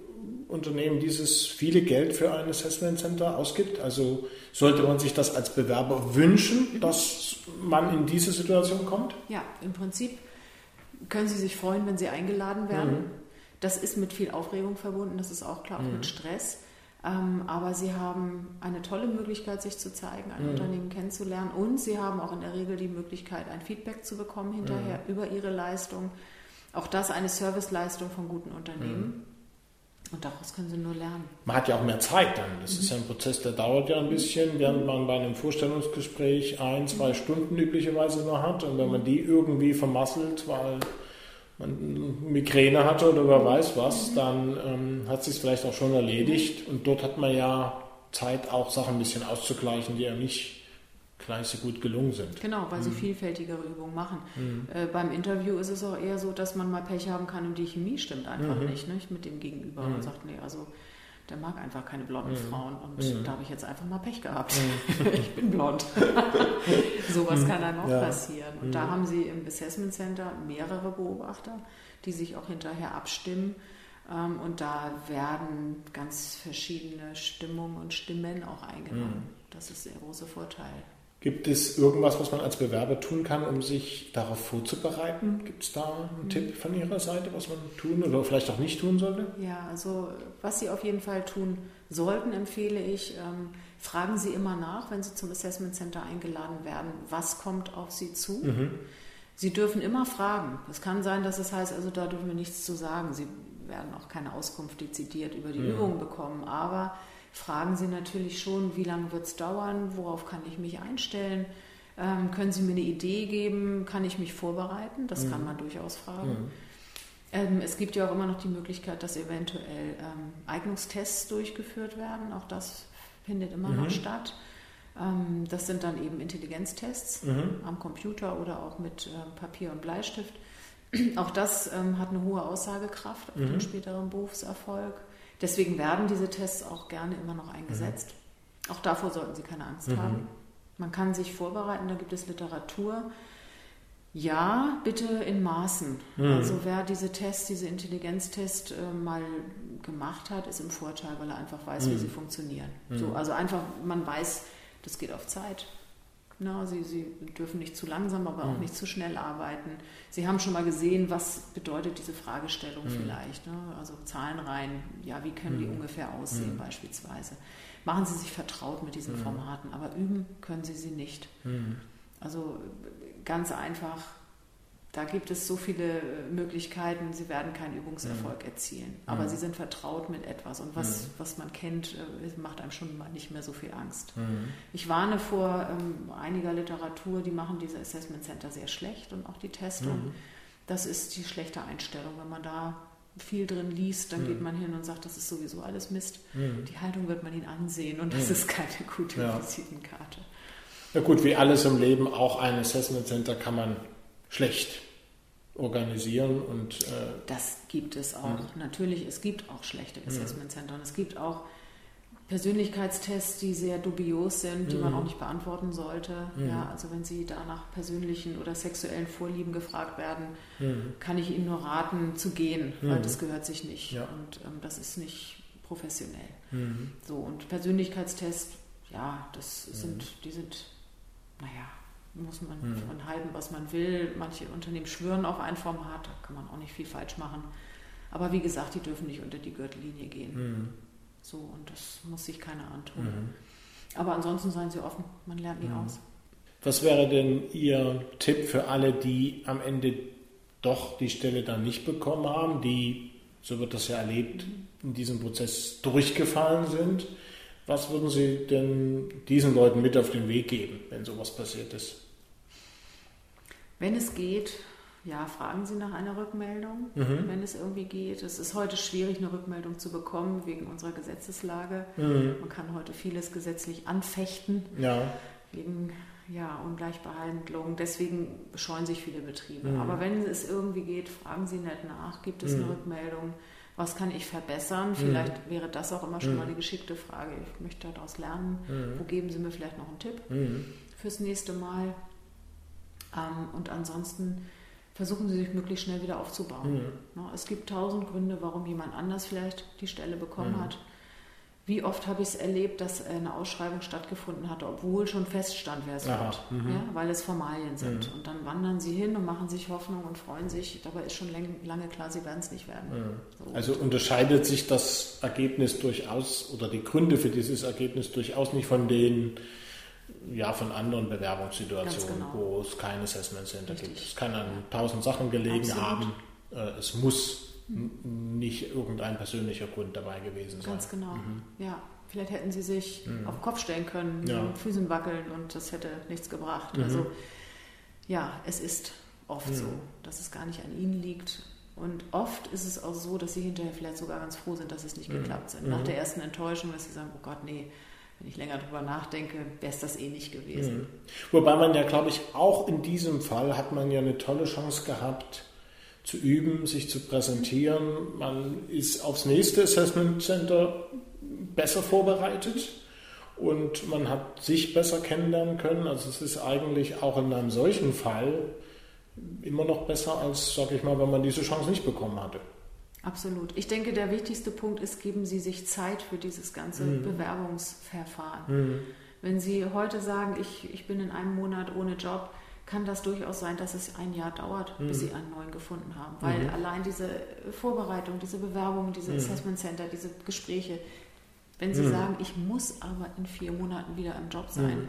Unternehmen dieses viele Geld für ein Assessment Center ausgibt? Also sollte man sich das als Bewerber wünschen, dass man in diese Situation kommt? Ja, im Prinzip können Sie sich freuen, wenn Sie eingeladen werden. Mhm. Das ist mit viel Aufregung verbunden, das ist auch klar, auch mhm. mit Stress. Ähm, aber sie haben eine tolle Möglichkeit, sich zu zeigen, ein mhm. Unternehmen kennenzulernen und sie haben auch in der Regel die Möglichkeit, ein Feedback zu bekommen hinterher mhm. über ihre Leistung. Auch das eine Serviceleistung von guten Unternehmen. Und daraus können sie nur lernen. Man hat ja auch mehr Zeit dann. Das mhm. ist ja ein Prozess, der dauert ja ein bisschen, während man bei einem Vorstellungsgespräch ein, zwei mhm. Stunden üblicherweise nur hat. Und wenn man die irgendwie vermasselt, weil man Migräne hatte oder wer weiß was, mhm. dann ähm, hat sich vielleicht auch schon erledigt. Und dort hat man ja Zeit, auch Sachen ein bisschen auszugleichen, die ja nicht gleich gut gelungen sind. Genau, weil sie mhm. vielfältigere Übungen machen. Mhm. Äh, beim Interview ist es auch eher so, dass man mal Pech haben kann und die Chemie stimmt einfach mhm. nicht, nicht mit dem Gegenüber und mhm. sagt, nee, also der mag einfach keine blonden mhm. Frauen und mhm. da habe ich jetzt einfach mal Pech gehabt. ich bin blond. Sowas kann dann auch ja. passieren. Und da haben sie im Assessment Center mehrere Beobachter, die sich auch hinterher abstimmen. Ähm, und da werden ganz verschiedene Stimmungen und Stimmen auch eingenommen. Das ist der große Vorteil. Gibt es irgendwas, was man als Bewerber tun kann, um sich darauf vorzubereiten? Gibt es da einen mhm. Tipp von Ihrer Seite, was man tun oder vielleicht auch nicht tun sollte? Ja, also was Sie auf jeden Fall tun sollten, empfehle ich, ähm, fragen Sie immer nach, wenn Sie zum Assessment Center eingeladen werden, was kommt auf Sie zu. Mhm. Sie dürfen immer fragen. Es kann sein, dass es heißt, also da dürfen wir nichts zu sagen. Sie werden auch keine Auskunft dezidiert über die ja. Übungen bekommen, aber fragen Sie natürlich schon, wie lange wird es dauern, worauf kann ich mich einstellen, ähm, können Sie mir eine Idee geben, kann ich mich vorbereiten, das mhm. kann man durchaus fragen. Mhm. Ähm, es gibt ja auch immer noch die Möglichkeit, dass eventuell ähm, Eignungstests durchgeführt werden, auch das findet immer mhm. noch statt. Ähm, das sind dann eben Intelligenztests mhm. am Computer oder auch mit äh, Papier und Bleistift. Auch das ähm, hat eine hohe Aussagekraft auf den mhm. späteren Berufserfolg. Deswegen werden diese Tests auch gerne immer noch eingesetzt. Mhm. Auch davor sollten Sie keine Angst mhm. haben. Man kann sich vorbereiten, da gibt es Literatur. Ja, bitte in Maßen. Mhm. Also wer diese Tests, diese Intelligenztests äh, mal gemacht hat, ist im Vorteil, weil er einfach weiß, wie mhm. sie funktionieren. So, mhm. also einfach, man weiß, das geht auf Zeit. Na, sie, sie dürfen nicht zu langsam, aber auch mhm. nicht zu schnell arbeiten. Sie haben schon mal gesehen, was bedeutet diese Fragestellung mhm. vielleicht. Ne? Also Zahlen rein, ja, wie können die mhm. ungefähr aussehen mhm. beispielsweise. Machen Sie sich vertraut mit diesen mhm. Formaten, aber üben können Sie sie nicht. Mhm. Also ganz einfach da gibt es so viele äh, Möglichkeiten, sie werden keinen Übungserfolg mhm. erzielen. Aber mhm. sie sind vertraut mit etwas und was, mhm. was man kennt, äh, macht einem schon mal nicht mehr so viel Angst. Mhm. Ich warne vor ähm, einiger Literatur, die machen diese Assessment Center sehr schlecht und auch die Testung. Mhm. Das ist die schlechte Einstellung. Wenn man da viel drin liest, dann geht mhm. man hin und sagt, das ist sowieso alles Mist. Die Haltung wird man ihn ansehen und das ist keine gute ja. Visitenkarte. Na gut, wie alles im Leben, auch ein Assessment Center kann man schlecht organisieren und äh das gibt es auch. Ja. Natürlich, es gibt auch schlechte Assessment Center und es gibt auch Persönlichkeitstests, die sehr dubios sind, die mhm. man auch nicht beantworten sollte. Mhm. Ja, also wenn Sie da nach persönlichen oder sexuellen Vorlieben gefragt werden, mhm. kann ich Ihnen nur raten, zu gehen, weil mhm. das gehört sich nicht ja. und ähm, das ist nicht professionell. Mhm. So und Persönlichkeitstests, ja, das sind, mhm. die sind, naja, muss man mhm. von halten, was man will. Manche Unternehmen schwören auf ein Format, da kann man auch nicht viel falsch machen. Aber wie gesagt, die dürfen nicht unter die Gürtellinie gehen. Mhm. So, und das muss sich keiner antun. Mhm. Aber ansonsten seien Sie offen, man lernt nie mhm. aus. Was wäre denn Ihr Tipp für alle, die am Ende doch die Stelle dann nicht bekommen haben, die, so wird das ja erlebt, in diesem Prozess durchgefallen sind? Was würden Sie denn diesen Leuten mit auf den Weg geben, wenn sowas passiert ist? Wenn es geht, ja, fragen Sie nach einer Rückmeldung, mhm. wenn es irgendwie geht. Es ist heute schwierig, eine Rückmeldung zu bekommen wegen unserer Gesetzeslage. Mhm. Man kann heute vieles gesetzlich anfechten. Ja. Wegen ja, Ungleichbehandlung. Deswegen scheuen sich viele Betriebe. Mhm. Aber wenn es irgendwie geht, fragen Sie nicht nach. Gibt es eine mhm. Rückmeldung? Was kann ich verbessern? Mhm. Vielleicht wäre das auch immer schon mhm. mal eine geschickte Frage. Ich möchte daraus lernen. Wo geben Sie mir vielleicht noch einen Tipp fürs nächste Mal? Ähm, und ansonsten versuchen sie sich möglichst schnell wieder aufzubauen. Mhm. Es gibt tausend Gründe, warum jemand anders vielleicht die Stelle bekommen mhm. hat. Wie oft habe ich es erlebt, dass eine Ausschreibung stattgefunden hatte, obwohl schon feststand, wer es wird, mhm. ja, weil es Formalien sind. Mhm. Und dann wandern sie hin und machen sich Hoffnung und freuen sich. Dabei ist schon lange klar, sie werden es nicht werden. Mhm. So. Also unterscheidet sich das Ergebnis durchaus oder die Gründe für dieses Ergebnis durchaus nicht von den ja, von anderen Bewerbungssituationen, genau. wo es kein Assessment Center Richtig. gibt. Es kann an tausend Sachen gelegen Absolut. haben. Äh, es muss nicht irgendein persönlicher Grund dabei gewesen sein. Ganz genau, mhm. ja. Vielleicht hätten sie sich mhm. auf den Kopf stellen können, ja. mit Füßen wackeln und das hätte nichts gebracht. Mhm. Also ja, es ist oft so, dass es gar nicht an ihnen liegt. Und oft ist es auch so, dass sie hinterher vielleicht sogar ganz froh sind, dass es nicht geklappt sind. Nach der ersten Enttäuschung, dass sie sagen, oh Gott, nee, wenn ich länger drüber nachdenke, wäre es das eh nicht gewesen. Mhm. Wobei man ja, glaube ich, auch in diesem Fall hat man ja eine tolle Chance gehabt, zu üben, sich zu präsentieren. Man ist aufs nächste Assessment Center besser vorbereitet und man hat sich besser kennenlernen können. Also es ist eigentlich auch in einem solchen Fall immer noch besser als, sage ich mal, wenn man diese Chance nicht bekommen hatte. Absolut. Ich denke, der wichtigste Punkt ist, geben Sie sich Zeit für dieses ganze mhm. Bewerbungsverfahren. Mhm. Wenn Sie heute sagen, ich, ich bin in einem Monat ohne Job, kann das durchaus sein, dass es ein Jahr dauert, mhm. bis Sie einen neuen gefunden haben. Weil mhm. allein diese Vorbereitung, diese Bewerbung, diese mhm. Assessment Center, diese Gespräche, wenn Sie mhm. sagen, ich muss aber in vier Monaten wieder im Job sein,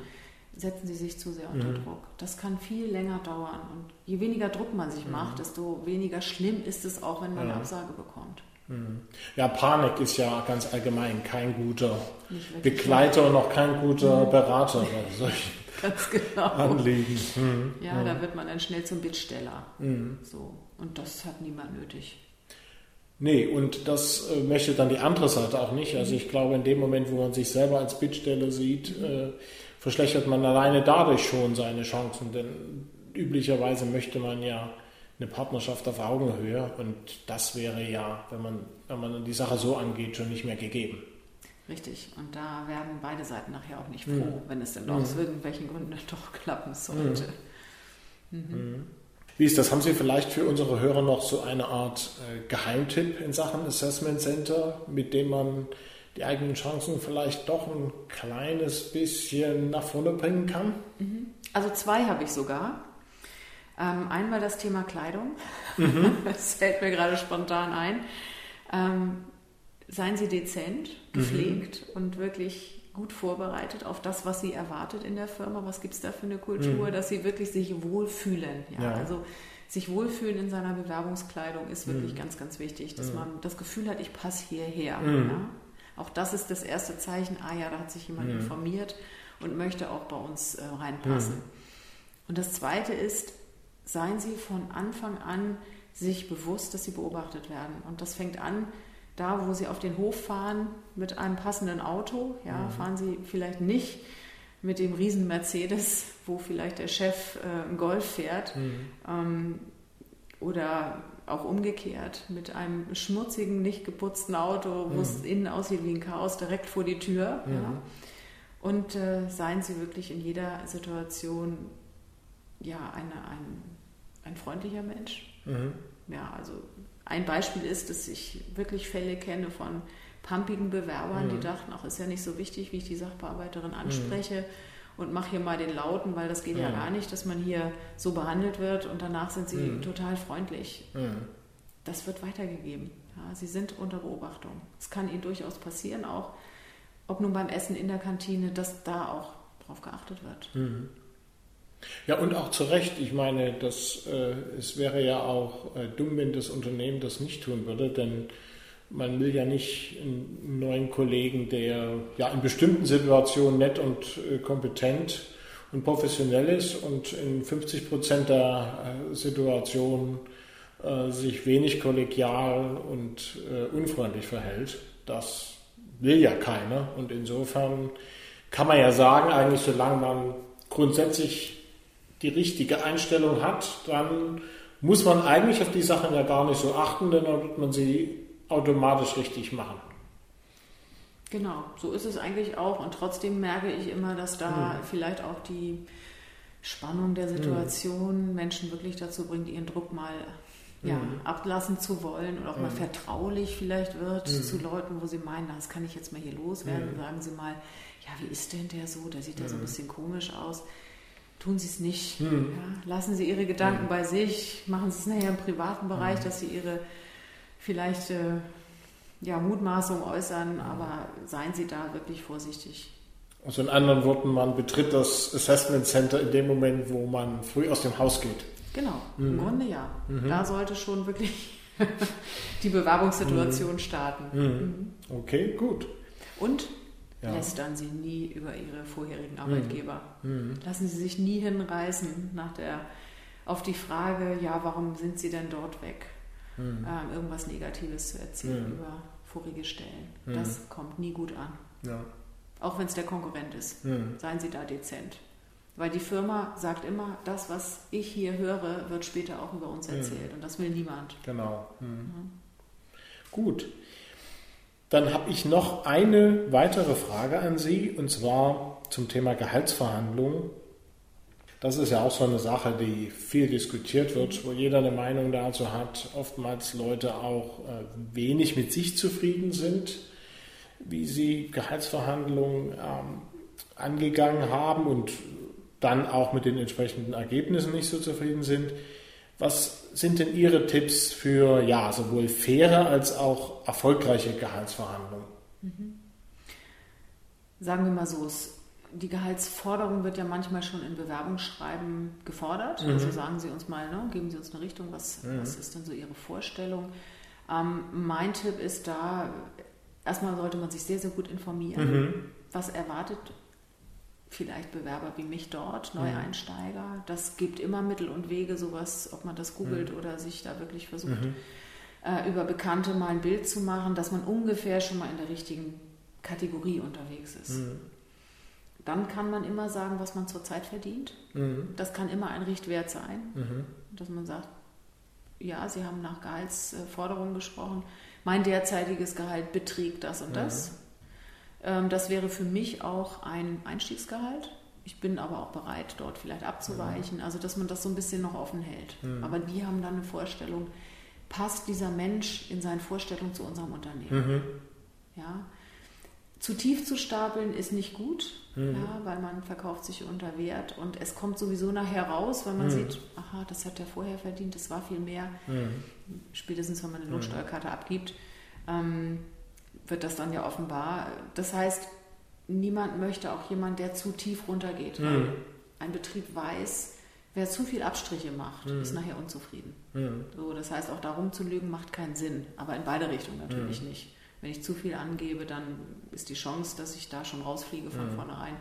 setzen sie sich zu sehr unter mhm. Druck. Das kann viel länger dauern. Und je weniger Druck man sich mhm. macht, desto weniger schlimm ist es auch, wenn man eine Absage bekommt. Mhm. Ja, Panik ist ja ganz allgemein kein guter Begleiter und auch kein guter mhm. Berater bei solchen ganz genau. Anliegen. Mhm. Ja, da wird man dann schnell zum Bittsteller. Mhm. So. Und das hat niemand nötig. Nee, und das äh, möchte dann die andere Seite auch nicht. Also ich glaube, in dem Moment, wo man sich selber als Bittsteller sieht, äh, verschlechtert man alleine dadurch schon seine Chancen, denn üblicherweise möchte man ja eine Partnerschaft auf Augenhöhe und das wäre ja, wenn man, wenn man die Sache so angeht, schon nicht mehr gegeben. Richtig, und da werden beide Seiten nachher auch nicht froh, mhm. wenn es denn doch mhm. aus irgendwelchen Gründen doch klappen sollte. Mhm. mhm. Wie ist das? Haben Sie vielleicht für unsere Hörer noch so eine Art äh, Geheimtipp in Sachen Assessment Center, mit dem man die eigenen Chancen vielleicht doch ein kleines bisschen nach vorne bringen kann? Mhm. Also zwei habe ich sogar. Ähm, einmal das Thema Kleidung. Mhm. Das fällt mir gerade spontan ein. Ähm, seien Sie dezent, gepflegt mhm. und wirklich gut vorbereitet auf das, was Sie erwartet in der Firma. Was gibt es da für eine Kultur, mhm. dass Sie wirklich sich wohlfühlen. Ja, ja. Also sich wohlfühlen in seiner Bewerbungskleidung ist wirklich mhm. ganz, ganz wichtig, dass mhm. man das Gefühl hat, ich passe hierher. Mhm. Ja? Auch das ist das erste Zeichen, ah ja, da hat sich jemand mhm. informiert und möchte auch bei uns äh, reinpassen. Mhm. Und das zweite ist, seien Sie von Anfang an sich bewusst, dass Sie beobachtet werden. Und das fängt an, da wo Sie auf den Hof fahren mit einem passenden Auto, ja, mhm. fahren Sie vielleicht nicht mit dem riesen Mercedes, wo vielleicht der Chef äh, einen Golf fährt. Mhm. Ähm, oder auch umgekehrt mit einem schmutzigen, nicht geputzten Auto, wo es mhm. innen aussieht wie ein Chaos, direkt vor die Tür. Mhm. Ja. Und äh, seien Sie wirklich in jeder Situation ja, eine, ein, ein freundlicher Mensch. Mhm. Ja, also ein Beispiel ist, dass ich wirklich Fälle kenne von pumpigen Bewerbern, die mhm. dachten, ach, ist ja nicht so wichtig, wie ich die Sachbearbeiterin mhm. anspreche und mach hier mal den Lauten, weil das geht ja, ja gar nicht, dass man hier so behandelt wird und danach sind sie mhm. total freundlich. Mhm. Das wird weitergegeben. Ja, sie sind unter Beobachtung. Es kann ihnen durchaus passieren, auch ob nun beim Essen in der Kantine, dass da auch drauf geachtet wird. Mhm. Ja, und auch zu Recht. Ich meine, das, äh, es wäre ja auch äh, dumm, wenn das Unternehmen das nicht tun würde, denn man will ja nicht einen neuen Kollegen, der ja in bestimmten Situationen nett und äh, kompetent und professionell ist und in 50 Prozent der äh, Situationen äh, sich wenig kollegial und äh, unfreundlich verhält. Das will ja keiner. Und insofern kann man ja sagen, eigentlich solange man grundsätzlich die richtige Einstellung hat, dann muss man eigentlich auf die Sachen ja gar nicht so achten, denn dann wird man sie automatisch richtig machen. Genau, so ist es eigentlich auch. Und trotzdem merke ich immer, dass da mhm. vielleicht auch die Spannung der Situation mhm. Menschen wirklich dazu bringt, ihren Druck mal ja, mhm. ablassen zu wollen und auch mal mhm. vertraulich vielleicht wird mhm. zu Leuten, wo sie meinen, das kann ich jetzt mal hier loswerden. Sagen sie mal, ja, wie ist denn der so? Der sieht ja so ein bisschen komisch aus. Tun Sie es nicht. Ja, lassen Sie Ihre Gedanken bei sich. Machen Sie es nachher im privaten Bereich, dass Sie Ihre vielleicht äh, ja, Mutmaßung äußern, aber seien Sie da wirklich vorsichtig. Also in anderen Worten, man betritt das Assessment Center in dem Moment, wo man früh aus dem Haus geht. Genau, mhm. im Grunde ja. Mhm. Da sollte schon wirklich die Bewerbungssituation mhm. starten. Mhm. mhm. Okay, gut. Und ja. lästern Sie nie über Ihre vorherigen Arbeitgeber. Mhm. Lassen Sie sich nie hinreißen nach der, auf die Frage, ja, warum sind Sie denn dort weg? Mhm. Ähm, irgendwas Negatives zu erzählen mhm. über vorige Stellen. Das kommt nie gut an. Ja. Auch wenn es der Konkurrent ist. Seien Sie da dezent. Weil die Firma sagt immer, das, was ich hier höre, wird später auch über uns erzählt. Und das will niemand. Genau. Gut. Dann habe ich noch eine weitere Frage an Sie, und zwar zum Thema Gehaltsverhandlungen. Das ist ja auch so eine Sache, die viel diskutiert wird, wo jeder eine Meinung dazu hat. Oftmals Leute auch äh, wenig mit sich zufrieden sind, wie sie Gehaltsverhandlungen ähm, angegangen haben und dann auch mit den entsprechenden Ergebnissen nicht so zufrieden sind. Was sind denn Ihre Tipps für ja, sowohl faire als auch erfolgreiche Gehaltsverhandlungen? Mhm. Sagen wir mal so, die Gehaltsforderung wird ja manchmal schon in Bewerbungsschreiben gefordert. Mhm. Also sagen Sie uns mal, ne, geben Sie uns eine Richtung, was, mhm. was ist denn so Ihre Vorstellung? Ähm, mein Tipp ist da, erstmal sollte man sich sehr, sehr gut informieren. Mhm. Was erwartet vielleicht Bewerber wie mich dort, Neueinsteiger. Das gibt immer Mittel und Wege, sowas, ob man das googelt mhm. oder sich da wirklich versucht, mhm. äh, über Bekannte mal ein Bild zu machen, dass man ungefähr schon mal in der richtigen Kategorie unterwegs ist. Mhm. Dann kann man immer sagen, was man zurzeit verdient. Mhm. Das kann immer ein Richtwert sein, mhm. dass man sagt, ja, Sie haben nach Gehaltsforderungen gesprochen. Mein derzeitiges Gehalt beträgt das und das ähm, das wäre für mich auch ein Einstiegsgehalt. Ich bin aber auch bereit, dort vielleicht abzuweichen. Also, dass man das so ein bisschen noch offen hält. Mhm. Aber die haben dann eine Vorstellung, passt dieser Mensch in seinen Vorstellungen zu unserem Unternehmen? Mhm. Ja. Zu tief zu stapeln ist nicht gut, mhm. ja, weil man verkauft sich unter Wert und es kommt sowieso nachher raus, weil man mhm. sieht, aha, das hat der vorher verdient, das war viel mehr. Mhm. Spätestens, wenn man eine mhm. Lohnsteuerkarte abgibt. Ähm, wird das dann ja offenbar. Das heißt, niemand möchte auch jemand, der zu tief runtergeht. Mhm. Ein Betrieb weiß, wer zu viel Abstriche macht, mhm. ist nachher unzufrieden. So, das heißt, auch darum zu lügen macht keinen Sinn, aber in beide Richtungen natürlich nicht. Wenn ich zu viel angebe, dann ist die Chance, dass ich da schon rausfliege von mhm. vornherein,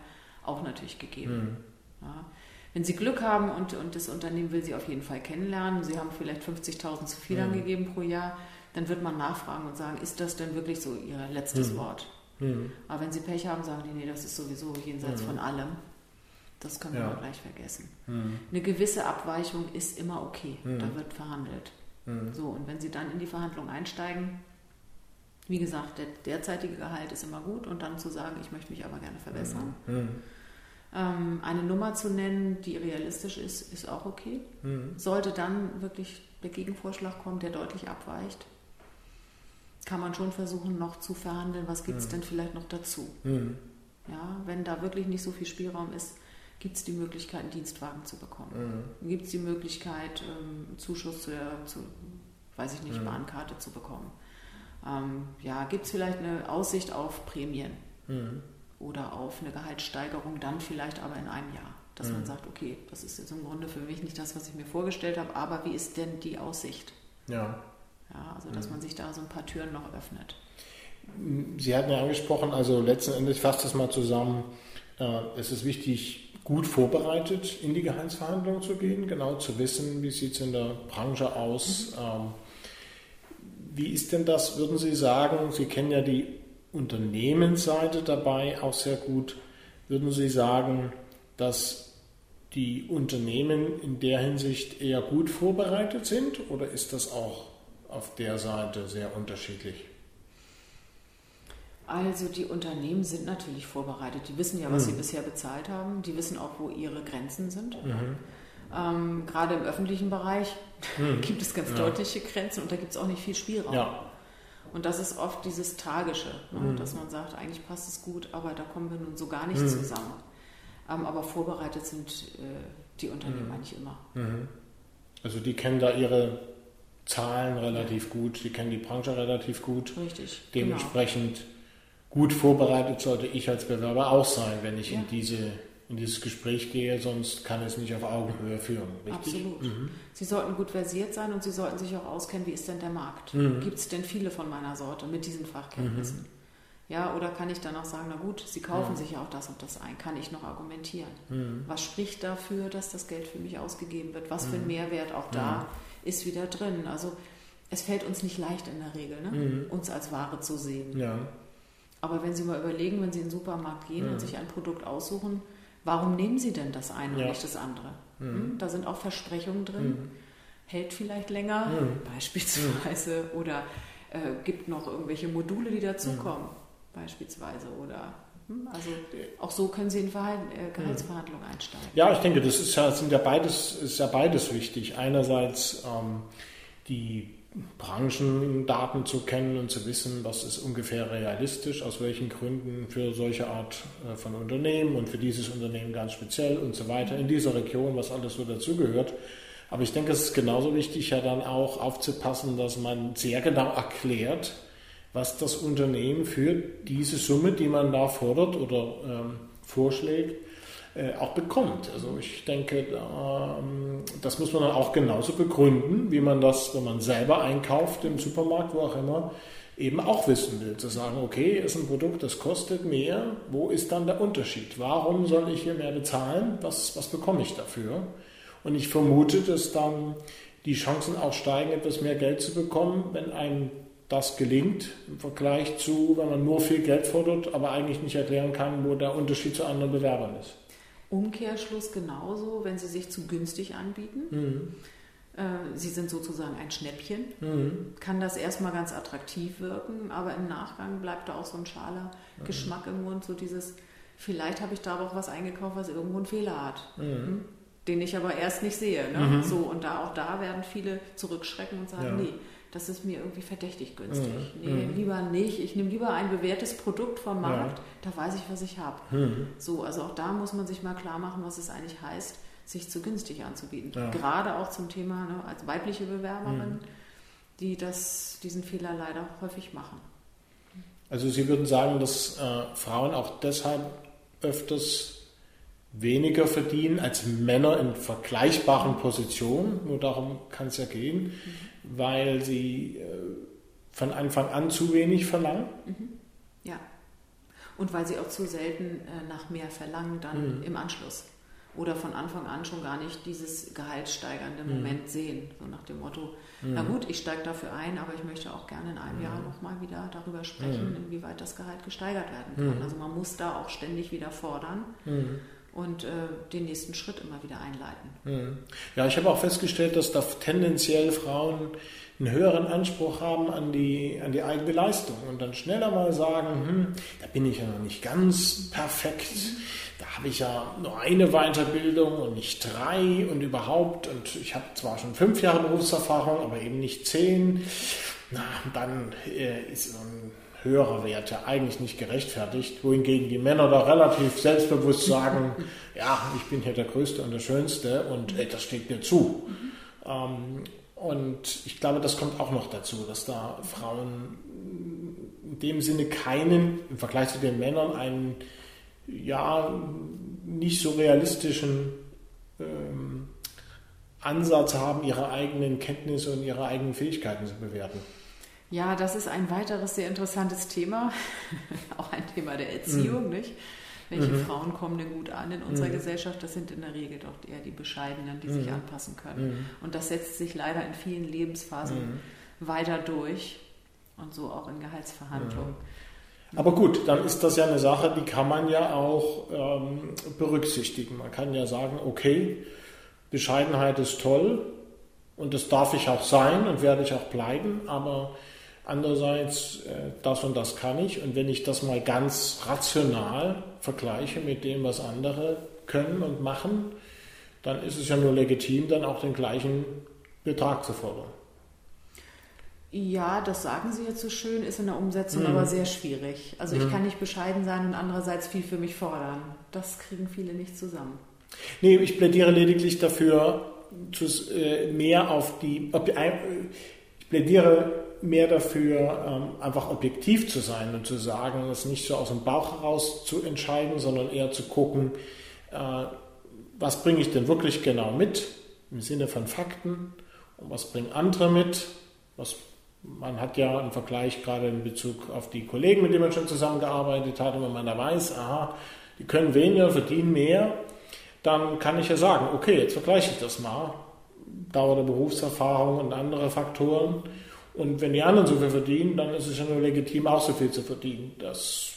auch natürlich gegeben. Mhm. Ja. Wenn Sie Glück haben und, und das Unternehmen will Sie auf jeden Fall kennenlernen, Sie haben vielleicht 50.000 zu viel angegeben pro Jahr, dann wird man nachfragen und sagen, ist das denn wirklich so Ihr letztes mhm. Wort? Mhm. Aber wenn Sie Pech haben, sagen die, nee, das ist sowieso jenseits mhm. von allem. Das können wir ja. gleich vergessen. Mhm. Eine gewisse Abweichung ist immer okay. Mhm. Da wird verhandelt. Mhm. So, und wenn Sie dann in die Verhandlung einsteigen, wie gesagt, der derzeitige Gehalt ist immer gut und dann zu sagen, ich möchte mich aber gerne verbessern. Ähm, eine Nummer zu nennen, die realistisch ist, ist auch okay. Sollte dann wirklich der Gegenvorschlag kommen, der deutlich abweicht, kann man schon versuchen, noch zu verhandeln, was gibt es mhm. denn vielleicht noch dazu. Mhm. Ja, wenn da wirklich nicht so viel Spielraum ist, gibt es die Möglichkeit, einen Dienstwagen zu bekommen. Mhm. Gibt es die Möglichkeit, ähm, Zuschuss zu der, zu, weiß ich nicht, mhm. Bahnkarte zu bekommen. Ähm, ja, gibt es vielleicht eine Aussicht auf Prämien mhm. oder auf eine Gehaltssteigerung, dann vielleicht aber in einem Jahr. Dass man mhm. sagt, okay, das ist jetzt im Grunde für mich nicht das, was ich mir vorgestellt habe, aber wie ist denn die Aussicht? Ja. Ja, also dass mhm. man sich da so ein paar Türen noch öffnet. Sie hatten ja angesprochen, also letzten Endes fasst es mal zusammen, äh, es ist wichtig, gut vorbereitet in die Gehaltsverhandlungen zu gehen, genau zu wissen, wie sieht es in der Branche aus. Mhm. Ähm, wie ist denn das, würden Sie sagen, Sie kennen ja die Unternehmensseite dabei auch sehr gut, würden Sie sagen, dass die Unternehmen in der Hinsicht eher gut vorbereitet sind oder ist das auch auf der Seite sehr unterschiedlich? Also die Unternehmen sind natürlich vorbereitet. Die wissen ja, was mhm. sie bisher bezahlt haben. Die wissen auch, wo ihre Grenzen sind. Mhm. Ähm, gerade im öffentlichen Bereich mhm. gibt es ganz ja. deutliche Grenzen und da gibt es auch nicht viel Spielraum. Ja. Und das ist oft dieses Tragische, ne? Mhm. dass man sagt, eigentlich passt es gut, aber da kommen wir nun so gar nicht mhm. zusammen. Ähm, aber vorbereitet sind äh, die Unternehmen mhm. eigentlich immer. Also die kennen da ihre Zahlen relativ gut, sie kennen die Branche relativ gut. Richtig. Dementsprechend genau. gut vorbereitet sollte ich als Bewerber auch sein, wenn ich ja. in diese in dieses Gespräch gehe, sonst kann es nicht auf Augenhöhe führen. Richtig? Absolut. Mhm. Sie sollten gut versiert sein und Sie sollten sich auch auskennen, wie ist denn der Markt? Mhm. Gibt es denn viele von meiner Sorte mit diesen Fachkenntnissen? Mhm. Ja, oder kann ich dann auch sagen, na gut, Sie kaufen mhm. sich ja auch das und das ein, kann ich noch argumentieren? Mhm. Was spricht dafür, dass das Geld für mich ausgegeben wird? Was für ein mhm. Mehrwert auch da ist wieder drin? Also es fällt uns nicht leicht in der Regel, ne? uns als Ware zu sehen. Ja. Aber wenn Sie mal überlegen, wenn Sie in den Supermarkt gehen und sich ein Produkt aussuchen, Warum nehmen Sie denn das eine ja. und nicht das andere? Mhm. Hm? Da sind auch Versprechungen drin. Mhm. Hält vielleicht länger, mhm. beispielsweise, oder äh, gibt noch irgendwelche Module, die dazukommen, mhm. beispielsweise, oder hm? also auch so können Sie in Verhalten, äh, Gehaltsverhandlungen einsteigen. Ja, ich denke, das ist ja, sind ja beides, ist ja beides wichtig. Einerseits ähm, die Branchendaten zu kennen und zu wissen, was ist ungefähr realistisch, aus welchen Gründen für solche Art äh, von Unternehmen und für dieses Unternehmen ganz speziell und so weiter in dieser Region, was alles so dazugehört. Aber ich denke, es ist genauso wichtig, ja dann auch aufzupassen, dass man sehr genau erklärt, was das Unternehmen für diese Summe, die man da fordert oder ähm, vorschlägt, auch bekommt. Also ich denke, ähm, das muss man dann auch genauso begründen, wie man das, wenn man selber einkauft im Supermarkt, wo auch immer, eben auch wissen will. Zu sagen, okay, ist ein Produkt, das kostet mehr, wo ist dann der Unterschied? Warum soll ich hier mehr bezahlen? Was, was bekomme ich dafür? Und ich vermute, dass dann die Chancen auch steigen, etwas mehr Geld zu bekommen, wenn einem das gelingt im Vergleich zu, wenn man nur viel Geld fordert, aber eigentlich nicht erklären kann, wo der Unterschied zu anderen Bewerbern ist. Umkehrschluss genauso, wenn sie sich zu günstig anbieten. Mhm. Äh, sie sind sozusagen ein Schnäppchen. Mhm. Kann das erstmal ganz attraktiv wirken, aber im Nachgang bleibt da auch so ein schaler mhm. Geschmack im Mund, so dieses, vielleicht habe ich da aber auch was eingekauft, was irgendwo einen Fehler hat. Mhm. Hm? Den ich aber erst nicht sehe. Ne? Mhm. So, und da auch da werden viele zurückschrecken und sagen, ja. nee, das ist mir irgendwie verdächtig günstig. Mhm. Nee, mhm. lieber nicht. Ich nehme lieber ein bewährtes Produkt vom Markt, ja. da weiß ich, was ich habe. Mhm. So, also auch da muss man sich mal klar machen, was es eigentlich heißt, sich zu günstig anzubieten. Ja. Gerade auch zum Thema ne, als weibliche Bewerberin, mhm. die das, diesen Fehler leider häufig machen. Also Sie würden sagen, dass äh, Frauen auch deshalb öfters weniger verdienen als Männer in vergleichbaren Positionen, nur darum kann es ja gehen, mhm weil sie äh, von Anfang an zu wenig verlangen. Mhm. Ja. Und weil sie auch zu selten äh, nach mehr verlangen dann mhm. im Anschluss. Oder von Anfang an schon gar nicht dieses gehaltssteigernde mhm. Moment sehen. So nach dem Motto, mhm. na gut, ich steige dafür ein, aber ich möchte auch gerne in einem Jahr mhm. nochmal wieder darüber sprechen, mhm. inwieweit das Gehalt gesteigert werden kann. Also man muss da auch ständig wieder fordern und äh, den nächsten Schritt immer wieder einleiten. Hm. Ja, ich habe auch festgestellt, dass da tendenziell Frauen einen höheren Anspruch haben an die, an die eigene Leistung und dann schneller mal sagen, hm, da bin ich ja noch nicht ganz perfekt, da habe ich ja nur eine Weiterbildung und nicht drei und überhaupt und ich habe zwar schon fünf Jahre Berufserfahrung, aber eben nicht zehn. Na, dann äh, ist so ein höherer Wert ja eigentlich nicht gerechtfertigt, wohingegen die Männer da relativ selbstbewusst sagen, ja, ich bin hier der Größte und der Schönste und ey, das steht mir zu. Ähm, und ich glaube, das kommt auch noch dazu, dass da Frauen in dem Sinne keinen, im Vergleich zu den Männern, einen ja nicht so realistischen ähm, Ansatz haben, ihre eigenen Kenntnisse und ihre eigenen Fähigkeiten zu bewerten. Ja, das ist ein weiteres sehr interessantes Thema, auch ein Thema der Erziehung, mhm. nicht? Welche mhm. Frauen kommen denn gut an in unserer mhm. Gesellschaft? Das sind in der Regel doch eher die Bescheidenen, die sich mhm. anpassen können. Mhm. Und das setzt sich leider in vielen Lebensphasen mhm. weiter durch und so auch in Gehaltsverhandlungen. Aber gut, dann ist das ja eine Sache, die kann man ja auch ähm, berücksichtigen. Man kann ja sagen, okay, Bescheidenheit ist toll und das darf ich auch sein und werde ich auch bleiben, aber Andererseits, äh, das und das kann ich. Und wenn ich das mal ganz rational vergleiche mit dem, was andere können und machen, dann ist es ja nur legitim, dann auch den gleichen Betrag zu fordern. Ja, das sagen Sie jetzt so schön, ist in der Umsetzung mhm. aber sehr schwierig. Also ich mhm. kann nicht bescheiden sein und andererseits viel für mich fordern. Das kriegen viele nicht zusammen. Nee, ich plädiere lediglich dafür, äh, mehr auf die. Ich plädiere mehr dafür, ähm, einfach objektiv zu sein und zu sagen, es nicht so aus dem Bauch heraus zu entscheiden, sondern eher zu gucken, Äh, was bringe ich denn wirklich genau mit im Sinne von Fakten und was bringen andere mit? Was, man hat ja einen Vergleich gerade in Bezug auf die Kollegen, mit denen man schon zusammengearbeitet hat und wenn man da weiß, aha, die können weniger, verdienen mehr, dann kann ich ja sagen, okay, jetzt vergleiche ich das mal. Dauer der Berufserfahrung und andere Faktoren. Und wenn die anderen so viel verdienen, dann ist es ja nur legitim, auch so viel zu verdienen. Das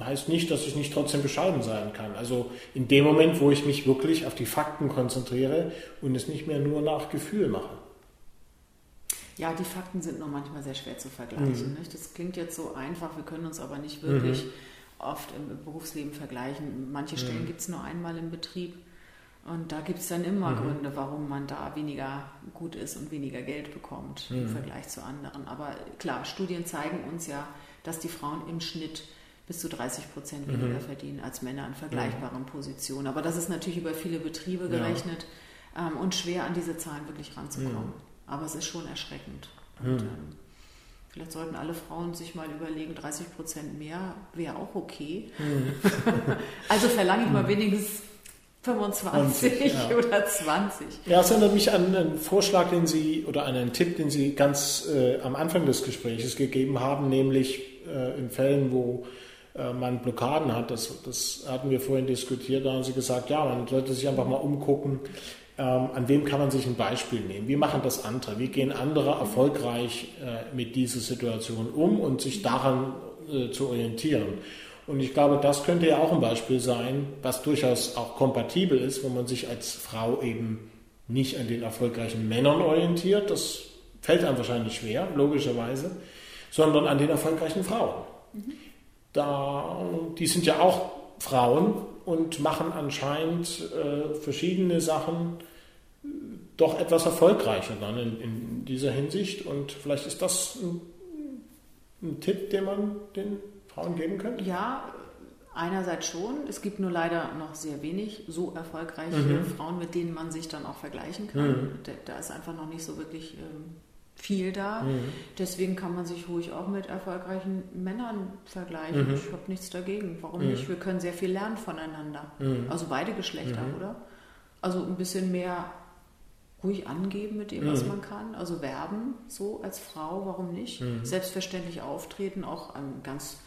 heißt nicht, dass ich nicht trotzdem bescheiden sein kann. Also in dem Moment, wo ich mich wirklich auf die Fakten konzentriere und es nicht mehr nur nach Gefühl mache. Ja, die Fakten sind noch manchmal sehr schwer zu vergleichen. Mhm. Das klingt jetzt so einfach, wir können uns aber nicht wirklich mhm oft im Berufsleben vergleichen. Manche Stellen mhm. gibt es nur einmal im Betrieb. Und da gibt es dann immer mhm. Gründe, warum man da weniger gut ist und weniger Geld bekommt mhm. im Vergleich zu anderen. Aber klar, Studien zeigen uns ja, dass die Frauen im Schnitt bis zu 30 Prozent mhm. weniger mhm. verdienen als Männer in vergleichbaren Positionen. Aber das ist natürlich über viele Betriebe gerechnet ja. ähm, und schwer an diese Zahlen wirklich ranzukommen. Mhm. Aber es ist schon erschreckend. Und, ähm, Vielleicht sollten alle Frauen sich mal überlegen, 30 Prozent mehr wäre auch okay. Mhm. also verlange ich mal mhm. wenigstens 25 20, ja. oder 20. Ja, es erinnert mich an einen Vorschlag, den Sie oder an einen Tipp, den Sie ganz äh, am Anfang des Gesprächs gegeben haben, nämlich äh, in Fällen, wo äh, man Blockaden hat, das, das hatten wir vorhin diskutiert, da haben Sie gesagt, ja, man sollte sich einfach mal umgucken, ähm, an wem kann man sich ein Beispiel nehmen? Wie machen das andere? Wie gehen andere erfolgreich äh, mit dieser Situation um und sich daran äh, zu orientieren? Und ich glaube, das könnte ja auch ein Beispiel sein, was durchaus auch kompatibel ist, wo man sich als Frau eben nicht an den erfolgreichen Männern orientiert. Das fällt einem wahrscheinlich schwer, logischerweise, sondern an den erfolgreichen Frauen. Mhm. Da, die sind ja auch Frauen und machen anscheinend äh, verschiedene Sachen doch etwas erfolgreicher dann in, in, dieser Hinsicht. Und vielleicht ist das ein, ein Tipp, den man den Frauen geben könnte? Ja, einerseits schon. Es gibt nur leider noch sehr wenig so erfolgreiche mhm. Frauen, mit denen man sich dann auch vergleichen kann. Mhm. Da, da, ist einfach noch nicht so wirklich ähm, viel da. Mhm. Deswegen kann man sich ruhig auch mit erfolgreichen Männern vergleichen. Mhm. Ich habe nichts dagegen. Warum mhm. nicht? Wir können sehr viel lernen voneinander. Mhm. Also beide Geschlechter, mhm. oder? Also ein bisschen mehr ruhig angeben mit dem, was mhm. man kann. Also werben, so als Frau, warum nicht? Selbstverständlich auftreten, auch an ganz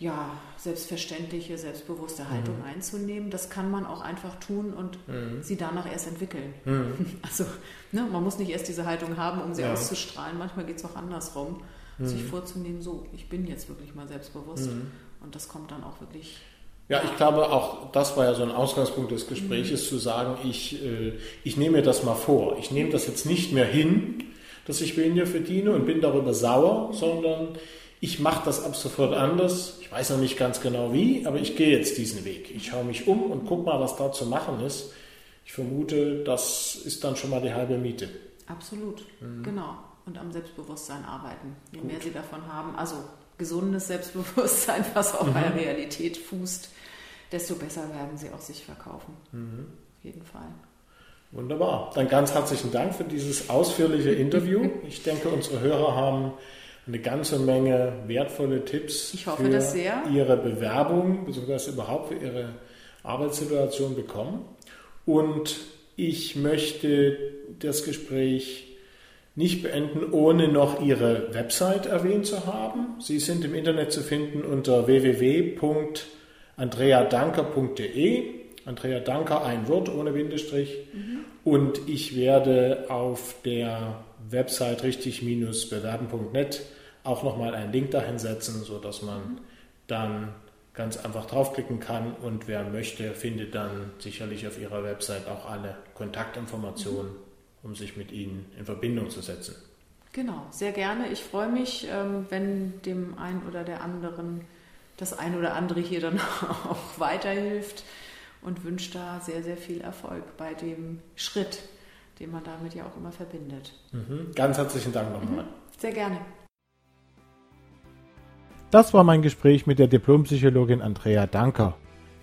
ja, selbstverständliche, selbstbewusste Haltung mhm. einzunehmen. Das kann man auch einfach tun und mhm. sie danach erst entwickeln. Mhm. Also ne, man muss nicht erst diese Haltung haben, um sie ja. auszustrahlen. Manchmal geht es auch andersrum, sich mhm. vorzunehmen, so, ich bin jetzt wirklich mal selbstbewusst. Mhm. Und das kommt dann auch wirklich. Ja, ich glaube, auch das war ja so ein Ausgangspunkt des Gesprächs, mhm. zu sagen, ich, äh, ich nehme mir das mal vor. Ich nehme das jetzt nicht mehr hin, dass ich weniger verdiene und bin darüber sauer, sondern ich mache das ab sofort anders. Ich weiß noch nicht ganz genau wie, aber ich gehe jetzt diesen Weg. Ich schaue mich um und gucke mal, was da zu machen ist. Ich vermute, das ist dann schon mal die halbe Miete. Absolut, mhm. genau. Und am Selbstbewusstsein arbeiten. Je Gut. mehr Sie davon haben, also gesundes Selbstbewusstsein, was auf mhm. einer Realität fußt, desto besser werden Sie auch sich verkaufen. Mhm. Auf jeden Fall. Wunderbar. Dann ganz herzlichen Dank für dieses ausführliche Interview. Ich denke, unsere Hörer haben eine ganze Menge wertvolle Tipps für Ihre Bewerbung, beziehungsweise überhaupt für Ihre Arbeitssituation bekommen. Und ich möchte das Gespräch nicht beenden, ohne noch Ihre Website erwähnt zu haben. Sie sind im Internet zu finden unter www.andreadanker.de. Andrea Danker, ein Wort ohne Bindestrich. Mhm. Und ich werde auf der Website richtig-bewerben.net auch nochmal einen Link dahin setzen, sodass man dann ganz einfach draufklicken kann und wer möchte, findet dann sicherlich auf ihrer Website auch alle Kontaktinformationen, um sich mit Ihnen in Verbindung zu setzen. Genau, sehr gerne. Ich freue mich, ähm, wenn dem einen oder der anderen das ein oder andere hier dann auch weiterhilft und wünsche da sehr, sehr viel Erfolg bei dem Schritt, den man damit ja auch immer verbindet. Mhm. Ganz herzlichen Dank nochmal. Mhm. Sehr gerne. Das war mein Gespräch mit der Diplompsychologin Andrea Danker.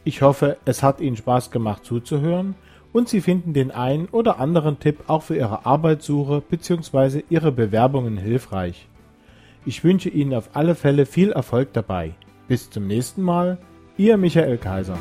Ich hoffe, es hat Ihnen Spaß gemacht zuzuhören und Sie finden den einen oder anderen Tipp auch für Ihre Arbeitssuche bzw. Ihre Bewerbungen hilfreich. Ich wünsche Ihnen auf alle Fälle viel Erfolg dabei. Bis zum nächsten Mal, Ihr Michael Kaiser.